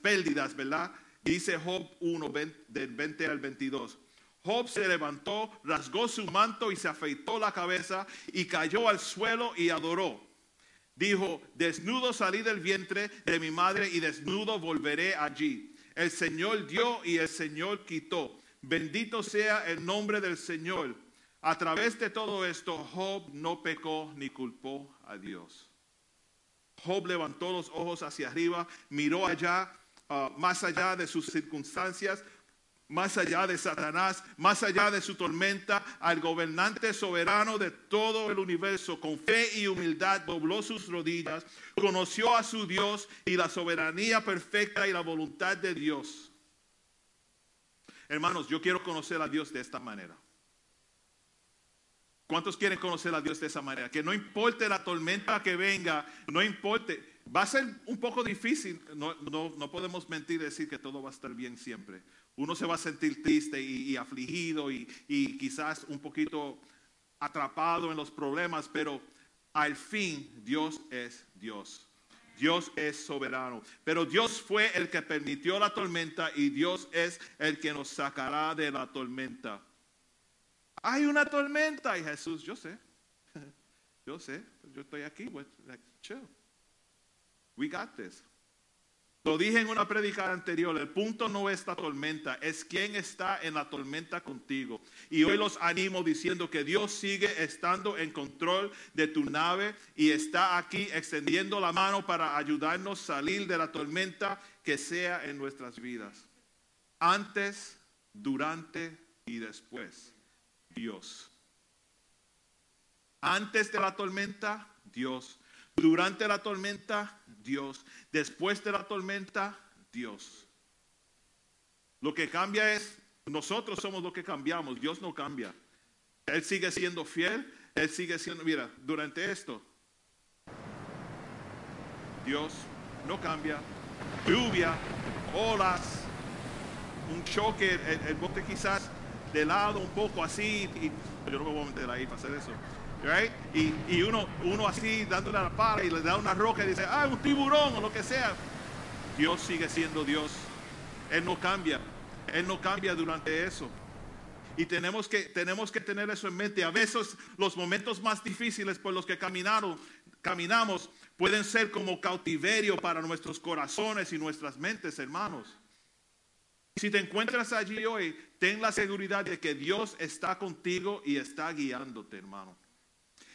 pérdidas, ¿verdad? Dice Job 1, ven- del 20 al 22. Job se levantó, rasgó su manto y se afeitó la cabeza y cayó al suelo y adoró. Dijo, desnudo salí del vientre de mi madre y desnudo volveré allí. El Señor dio y el Señor quitó. Bendito sea el nombre del Señor. A través de todo esto, Job no pecó ni culpó a Dios. Job levantó los ojos hacia arriba, miró allá, ah, más allá de sus circunstancias, más allá de Satanás, más allá de su tormenta, al gobernante soberano de todo el universo, con fe y humildad dobló sus rodillas, conoció a su Dios y la soberanía perfecta y la voluntad de Dios. Hermanos, yo quiero conocer a Dios de esta manera. ¿Cuántos quieren conocer a Dios de esa manera? Que no importe la tormenta que venga, no importe. Va a ser un poco difícil, no, no- no podemos mentir y decir que todo va a estar bien siempre. Uno se va a sentir triste y, afligido y, y quizás un poquito atrapado en los problemas, pero al fin Dios es Dios. Dios es soberano. Pero Dios fue el que permitió la tormenta y Dios es el que nos sacará de la tormenta. Hay una tormenta y Jesús, yo sé, yo sé, yo estoy aquí, pues, chill. We. Lo dije en una predica anterior, el punto no es la tormenta, es quién está en la tormenta contigo. Y hoy los animo diciendo que Dios sigue estando en control de tu nave y está aquí extendiendo la mano para ayudarnos a salir de la tormenta que sea en nuestras vidas. Antes, durante y después. Dios. Antes de la tormenta, Dios. Durante la tormenta, Dios. Después de la tormenta, Dios. Lo que cambia es, nosotros somos lo que cambiamos, Dios no cambia. Él sigue siendo fiel, Él sigue siendo, mira, durante esto, Dios no cambia. Lluvia, olas, un choque, el, bote quizás de lado un poco así, y yo no voy a meter ahí para hacer eso. Y, uno, uno así dándole la pala y le da una roca y dice, ah, un tiburón o lo que sea. Dios sigue siendo Dios. Él no cambia. Él no cambia durante eso. Y tenemos que, tenemos que tener eso en mente. A veces los momentos más difíciles por los que caminaron, caminamos pueden ser como cautiverio para nuestros corazones y nuestras mentes, hermanos. Si te encuentras allí hoy, ten la seguridad de que Dios está contigo y está guiándote, hermano.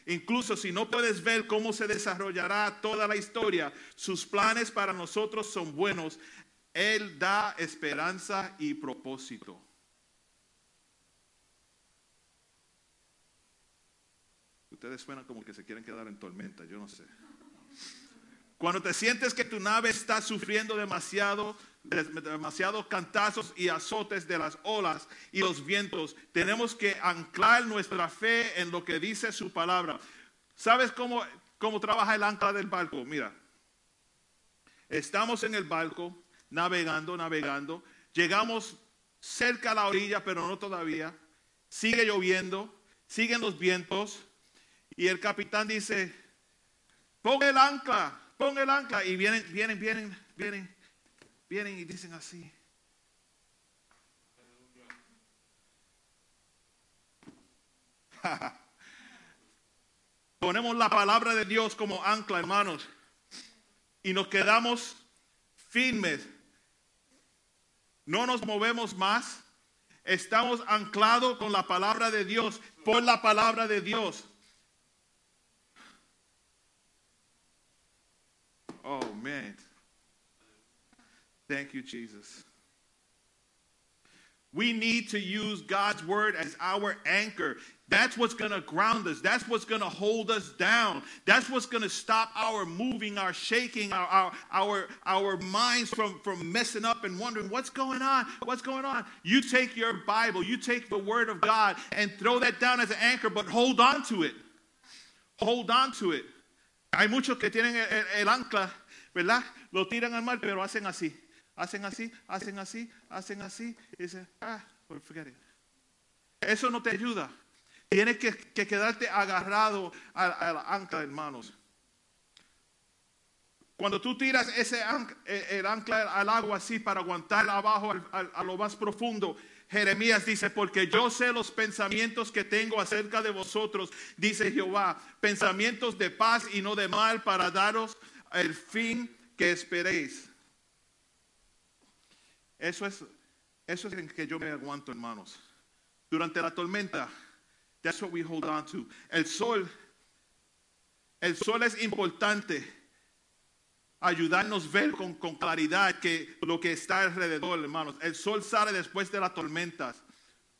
Incluso si no puedes ver cómo se desarrollará toda la historia, sus planes para nosotros son buenos. Él da esperanza y propósito. Ustedes suenan como que se quieren quedar en tormenta, yo no sé. Cuando te sientes que tu nave está sufriendo demasiado, demasiados cantazos y azotes de las olas y los vientos, tenemos que anclar nuestra fe en lo que dice su palabra. ¿Sabes cómo, cómo trabaja el ancla del barco? Mira, estamos en el barco, navegando, navegando, llegamos cerca a la orilla, pero no todavía. Sigue lloviendo, siguen los vientos. Y el capitán dice, pon el ancla, pon el ancla. Y vienen, vienen, vienen, vienen, vienen y dicen así. Ponemos la palabra de Dios como ancla, hermanos, y nos quedamos firmes. No nos movemos más. Estamos anclados con la palabra de Dios, por la palabra de Dios. Oh, man. Thank you, Jesus. We need to use God's word as our anchor. That's what's going to ground us. That's what's going to hold us down. That's what's going to stop our moving, our shaking, our, our, our, our minds from, from messing up and wondering what's going on? What's going on? You take your Bible, you take the word of God and throw that down as an anchor, but hold on to it. Hold on to it. Hay muchos que tienen el, ancla, ¿verdad? Lo tiran al mar, pero hacen así. Hacen así, hacen así, hacen así. Y dicen, ah, well, forget. Eso no te ayuda. Tienes que, que quedarte agarrado al, ancla, hermanos. Cuando tú tiras ese ancla, el ancla al agua así para aguantar abajo a lo más profundo, Jeremías dice, porque yo sé los pensamientos que tengo acerca de vosotros, dice Jehová, pensamientos de paz y no de mal para daros el fin que esperéis. Eso es, eso es en que yo me aguanto, hermanos. Durante la tormenta, that's what we hold on to. El sol, el sol es importante. Ayudarnos a ver con, claridad que lo que está alrededor, hermanos. El sol sale después de las tormentas.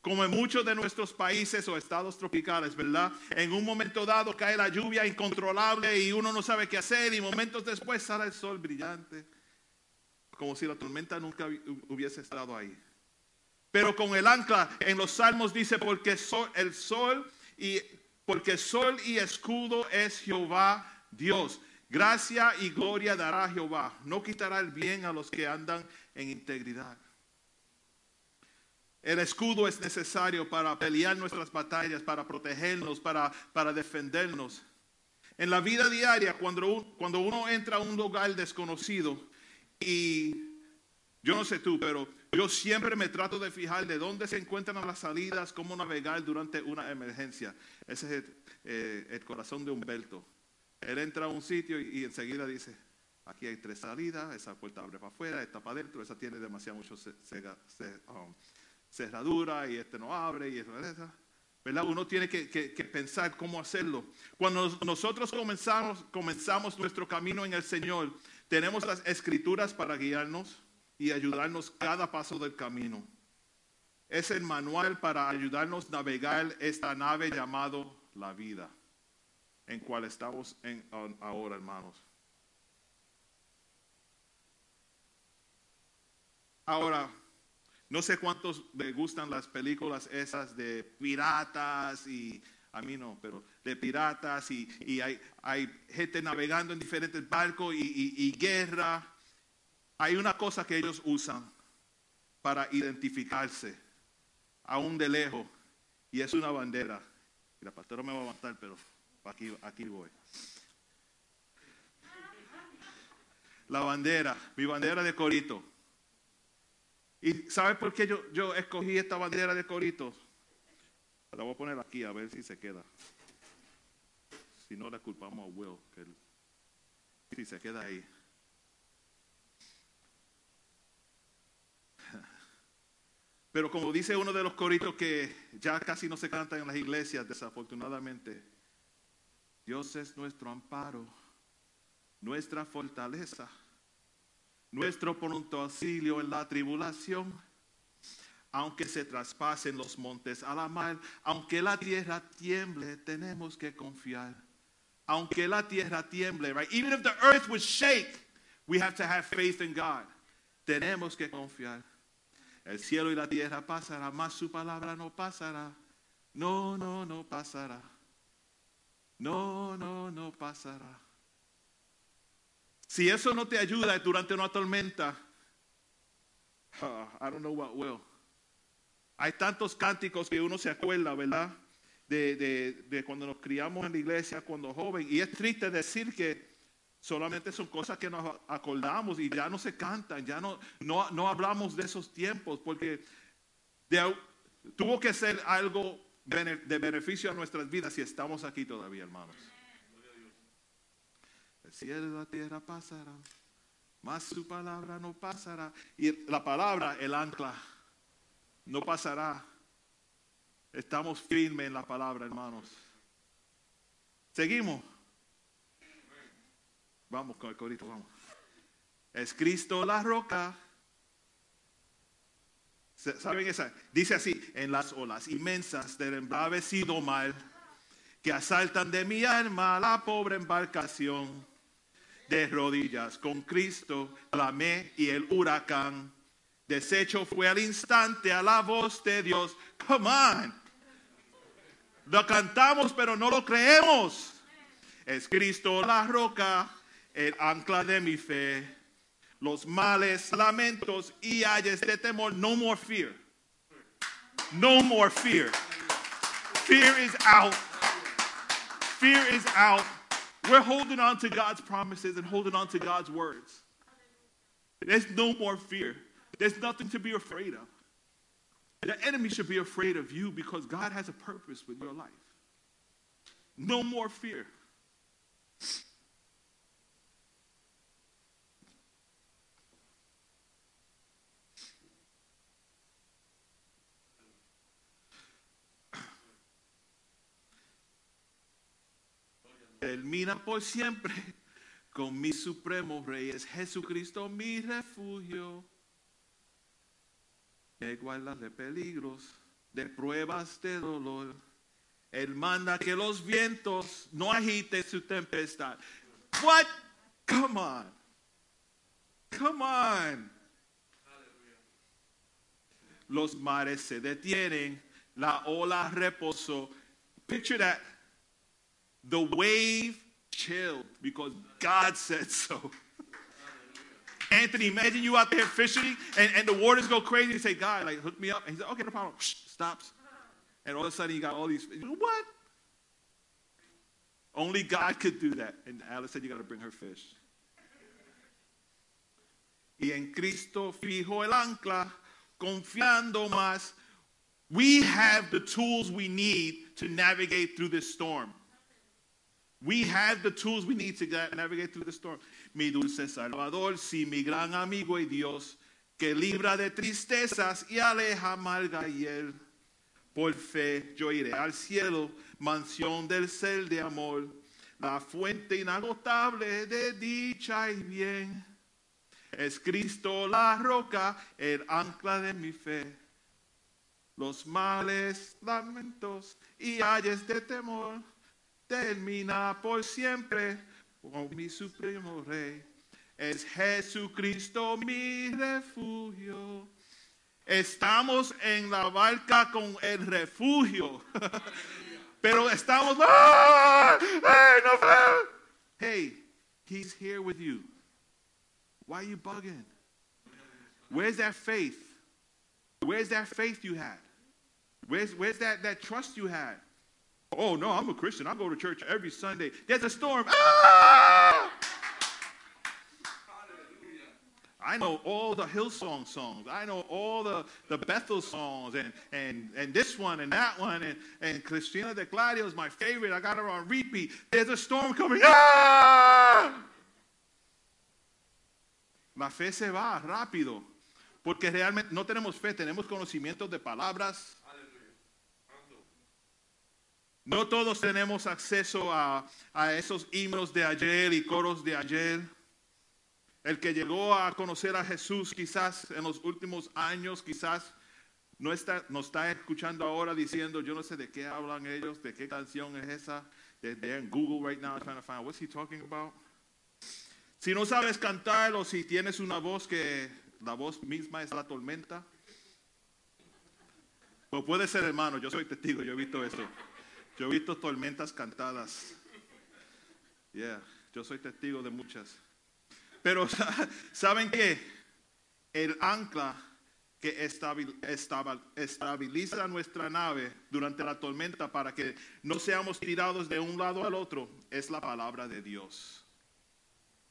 Como en muchos de nuestros países o estados tropicales, ¿verdad? En un momento dado cae la lluvia incontrolable y uno no sabe qué hacer y momentos después sale el sol brillante como si la tormenta nunca hubi- hubiese estado ahí. Pero con el ancla en los salmos dice porque sol- el sol y porque sol y escudo es Jehová Dios. Gracia y gloria dará Jehová. No quitará el bien a los que andan en integridad. El escudo es necesario para pelear nuestras batallas, para protegernos, para, para defendernos. En la vida diaria, cuando, cuando uno entra a un lugar desconocido, y yo no sé tú, pero yo siempre me trato de fijar de dónde se encuentran las salidas, cómo navegar durante una emergencia. Ese es el, eh, el corazón de Humberto. Él entra a un sitio y, enseguida dice, aquí hay tres salidas, esa puerta abre para afuera, esta para adentro, esa tiene demasiado mucho um, cerradura y este no abre y eso. ¿verdad? Uno tiene que, que- pensar cómo hacerlo. Cuando nos- nosotros comenzamos, comenzamos nuestro camino en el Señor, tenemos las escrituras para guiarnos y ayudarnos cada paso del camino. Es el manual para ayudarnos a navegar esta nave llamado la vida, en cual estamos en, ahora, hermanos. Ahora, no sé cuántos le gustan las películas esas de piratas y a mí no, pero de piratas y, y hay, hay gente navegando en diferentes barcos y, y- y guerra. Hay una cosa que ellos usan para identificarse, aún de lejos, y es una bandera. Y la pastora me va a aguantar, pero aquí, aquí voy. La bandera, mi bandera de Corito. ¿Y sabe por qué yo, yo escogí esta bandera de Corito? La voy a poner aquí a ver si se queda. Si no, le culpamos a Will. Si se queda ahí. Pero como dice uno de los coritos que ya casi no se cantan en las iglesias, desafortunadamente, Dios es nuestro amparo, nuestra fortaleza, nuestro pronto auxilio en la tribulación. Aunque se traspasen los montes a la mar, aunque la tierra tiemble, tenemos que confiar. Aunque la tierra tiemble, right? Even if the earth would shake, we have to have faith in God. Tenemos que confiar. El cielo y la tierra pasarán, mas su palabra no pasará. No, no, no pasará. No, no, no pasará. Si eso no te ayuda durante una tormenta, ah, I don't know what will. Hay tantos cánticos que uno se acuerda, ¿verdad? De, de- de cuando nos criamos en la iglesia, cuando joven. Y es triste decir que solamente son cosas que nos acordamos y ya no se cantan, ya no, no, no hablamos de esos tiempos, porque tuvo que ser algo de beneficio a nuestras vidas si estamos aquí todavía, hermanos. El cielo y la tierra pasarán, mas su palabra no pasará. Y la palabra, el ancla, no pasará. Estamos firmes en la palabra, hermanos. Seguimos. Vamos con el corito, vamos. Es Cristo la roca. ¿Saben esa? Dice así, en las olas inmensas del embravecido mar, que asaltan de mi alma la pobre embarcación. De rodillas con Cristo clamé y el huracán deshecho fue al instante a la voz de Dios. Come on. Lo cantamos pero no lo creemos. Es Cristo la roca, el ancla de mi fe. Los males, lamentos y ayes de temor. No more fear. No more fear. Fear is out. Fear is out. We're holding on to God's promises and holding on to God's words. There's no more fear. There's nothing to be afraid of. The enemy should be afraid of you because God has a purpose with your life. No more fear. Termina por siempre con mi supremo rey. Es Jesucristo mi refugio. Me guarda de peligros, de pruebas de dolor. Él manda que los vientos no agiten su tempestad. What? Come on. Come on. Los mares se detienen, la ola reposó. Picture that. The wave chilled because God said so. Anthony, imagine you out there fishing and, and the waters go crazy. You say, God, like, hook me up. And he said, okay, no problem. Stops. And all of a sudden, you got all these. What? Only God could do that. And Alice said, you got to bring her fish. Y en Cristo fijo el ancla, confiando más. We have the tools we need to navigate through this storm. We have the tools we need to ga- navigate through the storm. Mi dulce Salvador, sí, mi gran amigo y Dios, que libra de tristezas y aleja amarga hiel. Por fe yo iré al cielo, mansión del ser de amor, la fuente inagotable de dicha y bien. Es Cristo la roca, el ancla de mi fe. Los males, lamentos y ayes de temor termina por siempre con mi supremo rey. Es Jesucristo mi refugio. Estamos en la barca con el refugio. Pero estamos. ¡Ah! ¡Hey, no! Hey, he's here with you. Why are you bugging? Where's that faith? Where's that faith you had? Where's, where's that, that trust you had? Oh, no, I'm a Christian. I go to church every Sunday. There's a storm. Ah! I know all the Hillsong songs. I know all the, the Bethel songs and, and, and this one and that one. And, and Cristina de Claudio is my favorite. I got her on repeat. There's a storm coming. Ah! La fe se va rápido. Porque realmente no tenemos fe, tenemos conocimientos de palabras. No todos tenemos acceso a, a esos himnos de ayer y coros de ayer. El que llegó a conocer a Jesús quizás en los últimos años, quizás no está, nos está escuchando ahora diciendo, yo no sé de qué hablan ellos, de qué canción es esa. They're, in Google right now trying to find what's he talking about. Si no sabes cantar o si tienes una voz que la voz misma es la tormenta, pues puede ser hermano, yo soy testigo, yo he visto eso. Yo he visto tormentas cantadas. Yeah, yo soy testigo de muchas. Pero ¿saben qué? El ancla que estabiliza nuestra nave durante la tormenta para que no seamos tirados de un lado al otro es la palabra de Dios.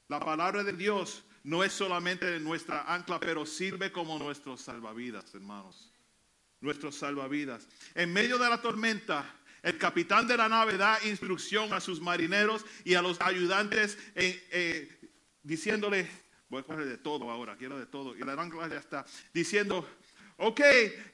La palabra de Dios no es solamente nuestra ancla, pero sirve como nuestros salvavidas, hermanos. Nuestros salvavidas. En medio de la tormenta, el capitán de la nave da instrucción a sus marineros y a los ayudantes eh, eh, diciéndole, voy a coger de todo ahora, quiero de todo. Y el ancla ya está diciendo, ok,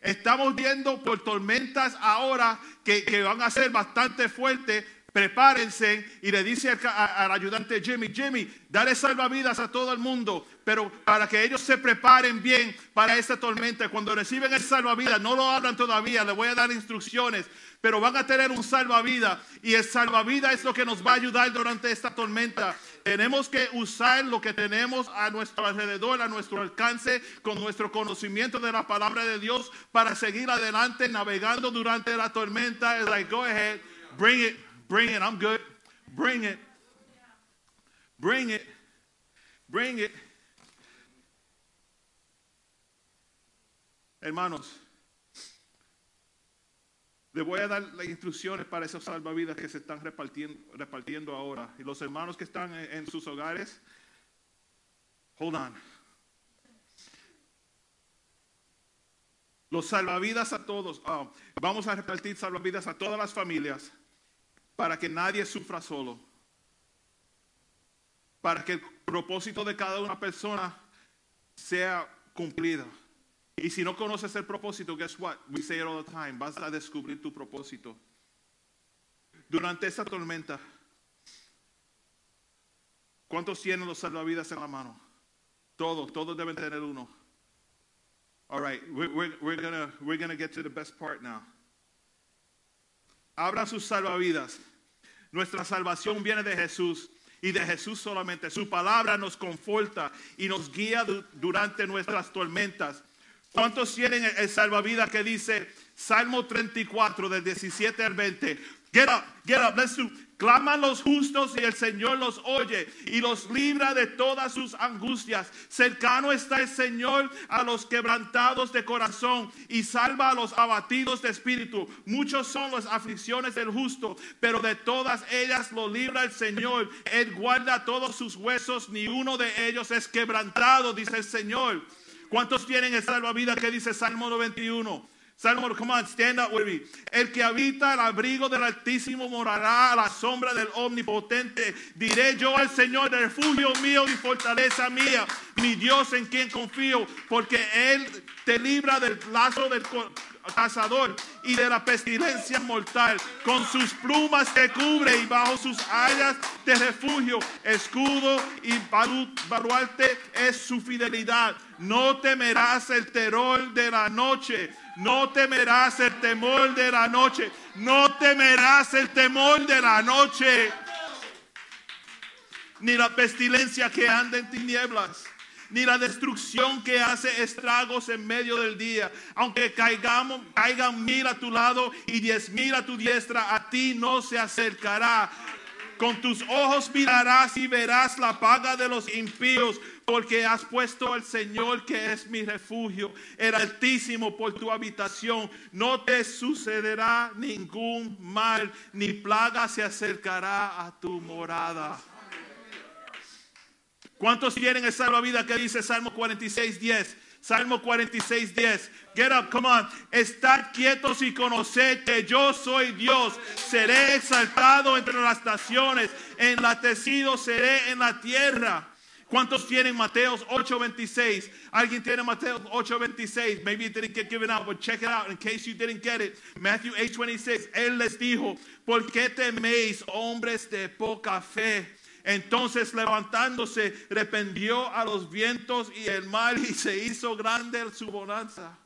estamos viendo por tormentas ahora que, que van a ser bastante fuertes. Prepárense y le dice al, ayudante Jimmy, Jimmy, dale salvavidas a todo el mundo, pero para que ellos se preparen bien para esta tormenta. Cuando reciben el salvavidas, no lo hablan todavía, le voy a dar instrucciones, pero van a tener un salvavidas y el salvavidas es lo que nos va a ayudar durante esta tormenta. Tenemos que usar lo que tenemos a nuestro alrededor, a nuestro alcance, con nuestro conocimiento de la palabra de Dios para seguir adelante navegando durante la tormenta. It's like, go ahead, bring it, bring it, I'm good, bring it, bring it, bring it. Hermanos, les voy a dar las instrucciones para esos salvavidas que se están repartiendo, repartiendo ahora. Y los hermanos que están en, sus hogares, hold on. Los salvavidas a todos. ah, vamos a repartir salvavidas a todas las familias para que nadie sufra solo. Para que el propósito de cada una persona sea cumplido. Y si no conoces el propósito, guess what? We say it all the time. Vas a descubrir tu propósito. Durante esta tormenta, ¿cuántos tienen los salvavidas en la mano? Todos, todos deben tener uno. All right, we're, we're, gonna, we're gonna get to the best part now. Abran sus salvavidas. Nuestra salvación viene de Jesús y de Jesús solamente. Su palabra nos conforta y nos guía du- durante nuestras tormentas. ¿Cuántos tienen el salvavidas que dice Salmo 34 del 17 al 20? Get up, get up, let's do. Claman los justos y el Señor los oye y los libra de todas sus angustias. Cercano está el Señor a los quebrantados de corazón y salva a los abatidos de espíritu. Muchos son las aflicciones del justo, pero de todas ellas lo libra el Señor. Él guarda todos sus huesos, ni uno de ellos es quebrantado, dice el Señor. ¿Cuántos tienen el salvavidas que dice Salmo 91? Salmo, come on, stand up with me. El que habita el abrigo del Altísimo morará a la sombra del Omnipotente. Diré yo al Señor, refugio mío y fortaleza mía, mi Dios en quien confío, porque Él te libra del lazo del cazador y de la pestilencia mortal. Con sus plumas te cubre y bajo sus alas te refugio. Escudo y balu- baluarte es su fidelidad. No temerás el terror de la noche. No temerás el temor de la noche. No temerás el temor de la noche. Ni la pestilencia que anda en tinieblas. Ni la destrucción que hace estragos en medio del día. Aunque caigamos, caigan mil a tu lado y diez mil a tu diestra, a ti no se acercará. Con tus ojos mirarás y verás la paga de los impíos, porque has puesto al Señor que es mi refugio, el Altísimo por tu habitación. No te sucederá ningún mal, ni plaga se acercará a tu morada. ¿Cuántos tienen el salvavidas que dice Salmo 46, 10? Salmo 46, 10. Get up, come on. Estad quietos y conoced que yo soy Dios. Seré exaltado entre las naciones. Enlatecido seré en la tierra. ¿Cuántos tienen Mateos 8:26? ¿Alguien tiene Mateos 8:26? Maybe it didn't get given out, but check it out in case you didn't get it. Matthew 8:26. Él les dijo, ¿por qué teméis, hombres de poca fe? Entonces levantándose, reprendió a los vientos y el mar y se hizo grande su bonanza.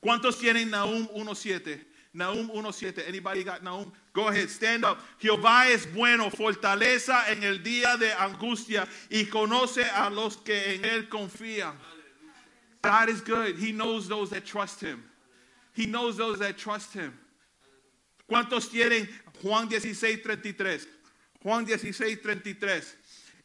¿Cuántos tienen Nahum 1.7? Nahum 1.7. Anybody got Nahum? Go ahead, stand up. Jehová es bueno, fortaleza en el día de angustia y conoce a los que en él confían. God is good. He knows those that trust him. He knows those that trust him. ¿Cuántos tienen Juan 16, 33? Juan 16, 33.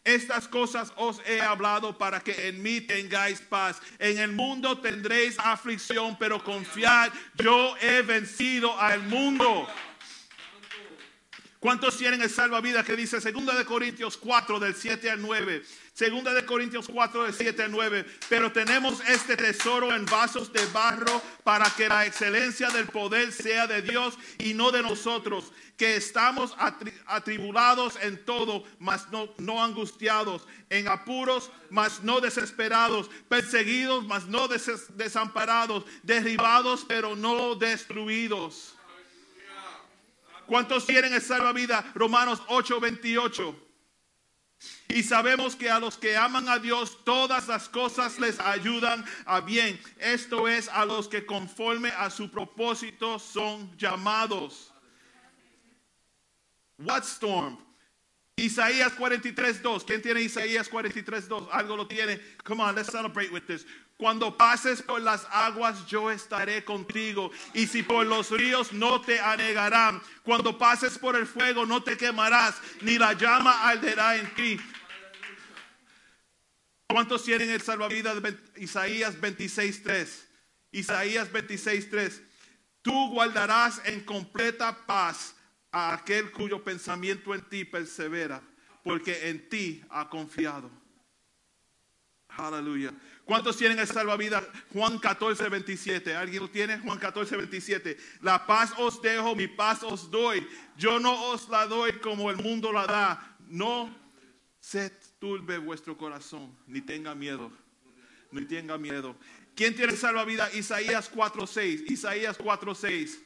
Estas cosas os he hablado para que en mí tengáis paz. En el mundo tendréis aflicción, pero confiad, yo he vencido al mundo. ¿Cuántos tienen el salvavidas que dice 2 de Corintios 4 del 7 al 9? 2 de Corintios 4 del 7 al 9. Pero tenemos este tesoro en vasos de barro para que la excelencia del poder sea de Dios y no de nosotros, que estamos atri- atribulados en todo, mas no, no angustiados, en apuros, mas no desesperados, perseguidos, mas no des- desamparados, derribados, pero no destruidos. ¿Cuántos tienen el salvavidas? Romanos 8:28. Y sabemos que a los que aman a Dios todas las cosas les ayudan a bien. Esto es a los que conforme a su propósito son llamados. What storm? Isaías 43:2. ¿Quién tiene Isaías 43:2? Algo lo tiene. Come on, let's celebrate with this. Cuando pases por las aguas, yo estaré contigo. Y si por los ríos, no te anegarán. Cuando pases por el fuego, no te quemarás, ni la llama arderá en ti. ¿Cuántos tienen el salvavidas de Isaías 26:3? Isaías 26:3. Tú guardarás en completa paz a aquel cuyo pensamiento en ti persevera, porque en ti ha confiado. Aleluya. ¿Cuántos tienen el salvavidas? Juan 14, 27. ¿Alguien lo tiene? Juan 14, 27. La paz os dejo, mi paz os doy. Yo no os la doy como el mundo la da. No se turbe vuestro corazón, ni tenga miedo. Ni tenga miedo. ¿Quién tiene salvavidas? Isaías 4, 6. Isaías 4, 6.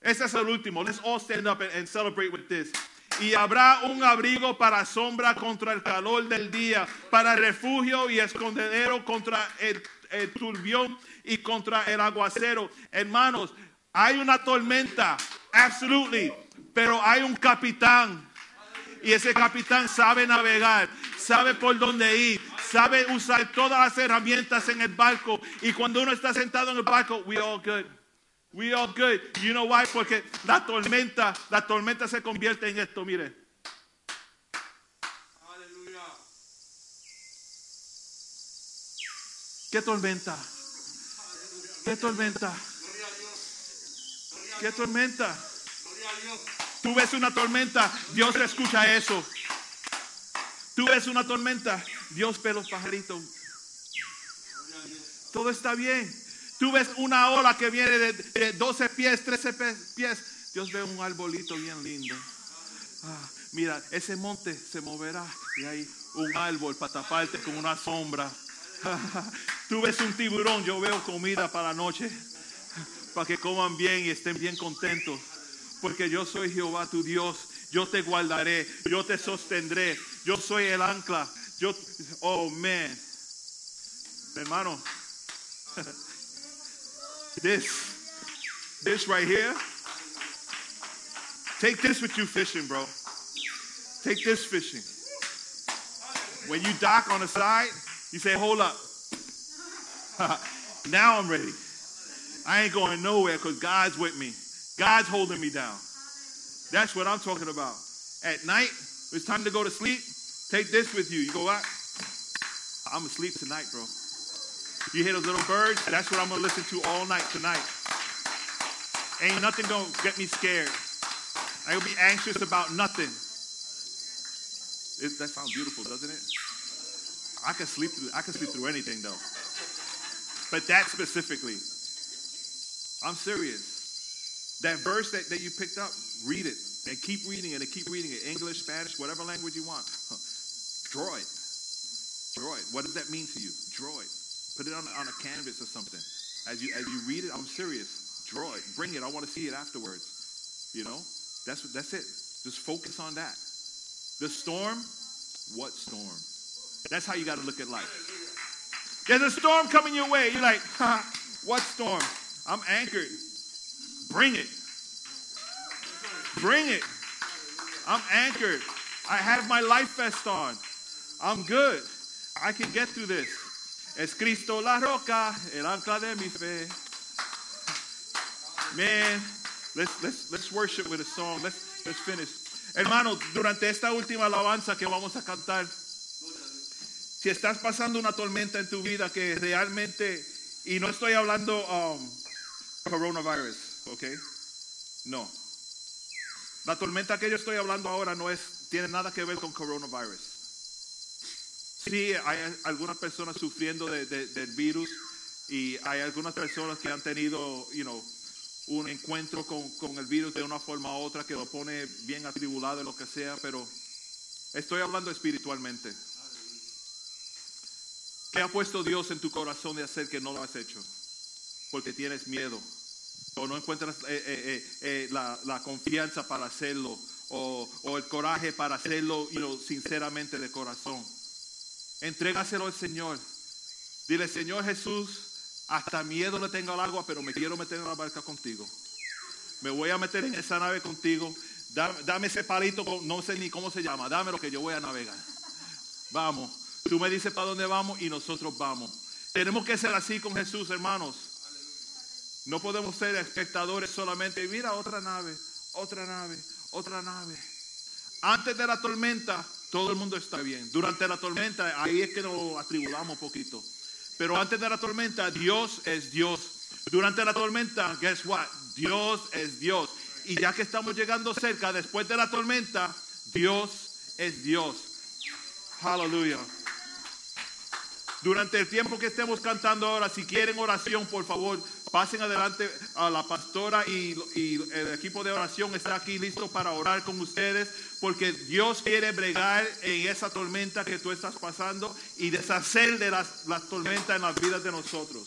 Este es el último. Let's all stand up and celebrate with this. Y habrá un abrigo para sombra contra el calor del día, para refugio y escondedero contra el, el turbión y contra el aguacero. Hermanos, hay una tormenta, absolutely, pero hay un capitán. Y ese capitán sabe navegar, sabe por dónde ir, sabe usar todas las herramientas en el barco. Y cuando uno está sentado en el barco, we all good. We all good. You know why? Porque la tormenta, la tormenta se convierte en esto, mire. ¿Qué tormenta? ¿Qué tormenta? ¿Qué tormenta? Tú ves una tormenta, Dios escucha eso. Tú ves una tormenta, Dios ve los pajaritos. Todo está bien. Tú ves una ola que viene de, de 12 pies, 13 pe- pies. Dios ve un arbolito bien lindo. Ah, mira, ese monte se moverá y hay un árbol para taparte con una sombra. Tú ves un tiburón, yo veo comida para la noche. Para que coman bien y estén bien contentos. Porque yo soy Jehová tu Dios. Yo te guardaré, yo te sostendré. Yo soy el ancla. Yo, oh man. Hermano, this, this right here. Take this with you fishing, bro. Take this fishing. When you dock on the side, you say, hold up. now I'm ready. I ain't going nowhere because God's with me. God's holding me down. That's what I'm talking about. At night, it's time to go to sleep. Take this with you. You go out. I'm asleep tonight, bro. You hear those little birds? That's what I'm gonna listen to all night tonight. Ain't nothing gonna get me scared. I will be anxious about nothing. It, that sounds beautiful, doesn't it? I can sleep through. I can sleep through anything though. But that specifically, I'm serious. That verse that, that you picked up, read it and keep reading it and keep reading it. English, Spanish, whatever language you want. Draw it. Draw it. What does that mean to you? Draw it. Put it on, on a canvas or something. As you as you read it, I'm serious. Draw it. Bring it. I want to see it afterwards. You know? That's that's it. Just focus on that. The storm, what storm? That's how you got to look at life. There's a storm coming your way. You're like, ha, what storm? I'm anchored. Bring it. Bring it. I'm anchored. I have my life vest on. I'm good. I can get through this. Es Cristo la roca, el ancla de mi fe. Man, let's, let's, let's worship with a song. Let's, let's finish. Hermanos, durante esta última alabanza que vamos a cantar, si estás pasando una tormenta en tu vida que realmente, y no estoy hablando um, coronavirus, ¿ok? No. La tormenta que yo estoy hablando ahora no es, tiene nada que ver con coronavirus. Sí, hay algunas personas sufriendo de- de- del virus y hay algunas personas que han tenido, you know, un encuentro con, con el virus de una forma u otra que lo pone bien atribulado, lo que sea, pero estoy hablando espiritualmente. ¿Qué ha puesto Dios en tu corazón de hacer que no lo has hecho? Porque tienes miedo o no encuentras eh, eh, eh, la, la confianza para hacerlo o, o el coraje para hacerlo you know, sinceramente de corazón. Entrégaselo al Señor. Dile, Señor Jesús, hasta miedo le tengo al agua, pero me quiero meter en la barca contigo. Me voy a meter en esa nave contigo. Da- Dame, ese palito, no sé ni cómo se llama. Dame lo que yo voy a navegar. Vamos. Tú me dices para dónde vamos y nosotros vamos. Tenemos que ser así con Jesús, hermanos. No podemos ser espectadores solamente. Mira otra nave, otra nave, otra nave. Antes de la tormenta, todo el mundo está bien. Durante la tormenta, ahí es que nos atribulamos poquito. Pero antes de la tormenta, Dios es Dios. Durante la tormenta, guess what? Dios es Dios. Y ya que estamos llegando cerca, después de la tormenta, Dios es Dios. Aleluya. Durante el tiempo que estemos cantando ahora, si quieren oración, por favor, pasen adelante a la pastora y, el equipo de oración está aquí listo para orar con ustedes, porque Dios quiere bregar en esa tormenta que tú estás pasando y deshacer de las tormentas en las vidas de nosotros.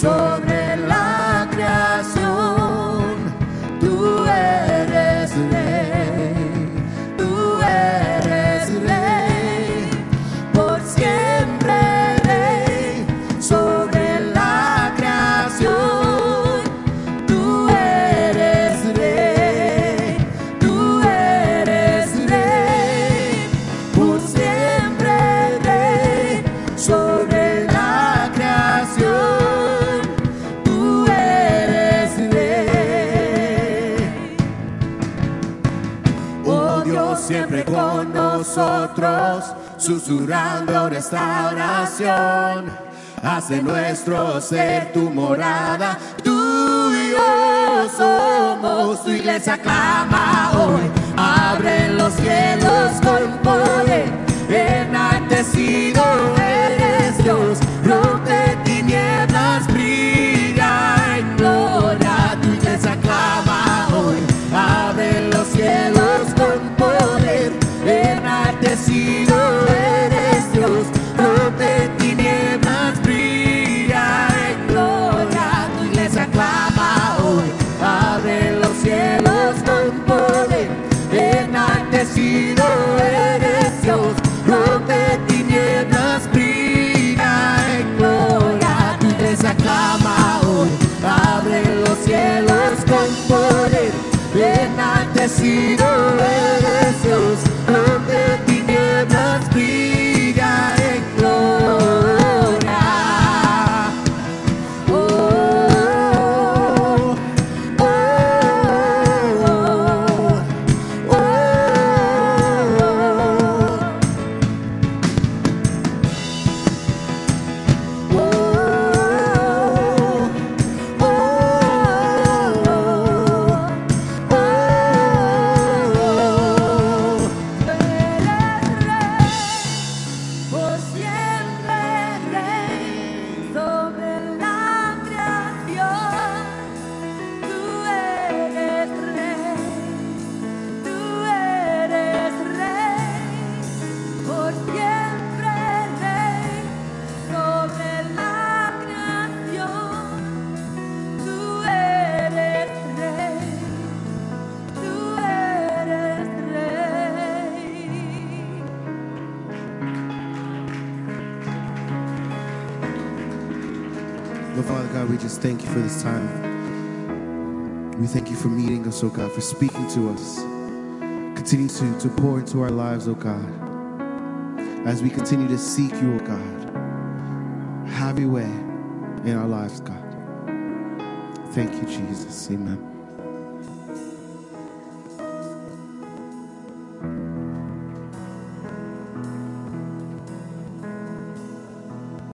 sobre susurrando restauración. Hace nuestro ser tu morada, tú y yo somos. Tu iglesia clama hoy, abre los cielos con poder, enaltecido eres Dios, rompe tinieblas, brilla en gloria. Tu iglesia clama hoy, abre los cielos con poder, enaltecido eres Dios, rompe tinieblas, brilla en gloria. Tu iglesia clama hoy, abre los cielos con poder, enaltecido eres Dios, rompe tinieblas, brilla en gloria. Tu iglesia clama hoy, abre los cielos con poder, enaltecido eres to our lives, oh God. As we continue to seek you, oh God. Have your way in our lives, God. Thank you, Jesus. Amen.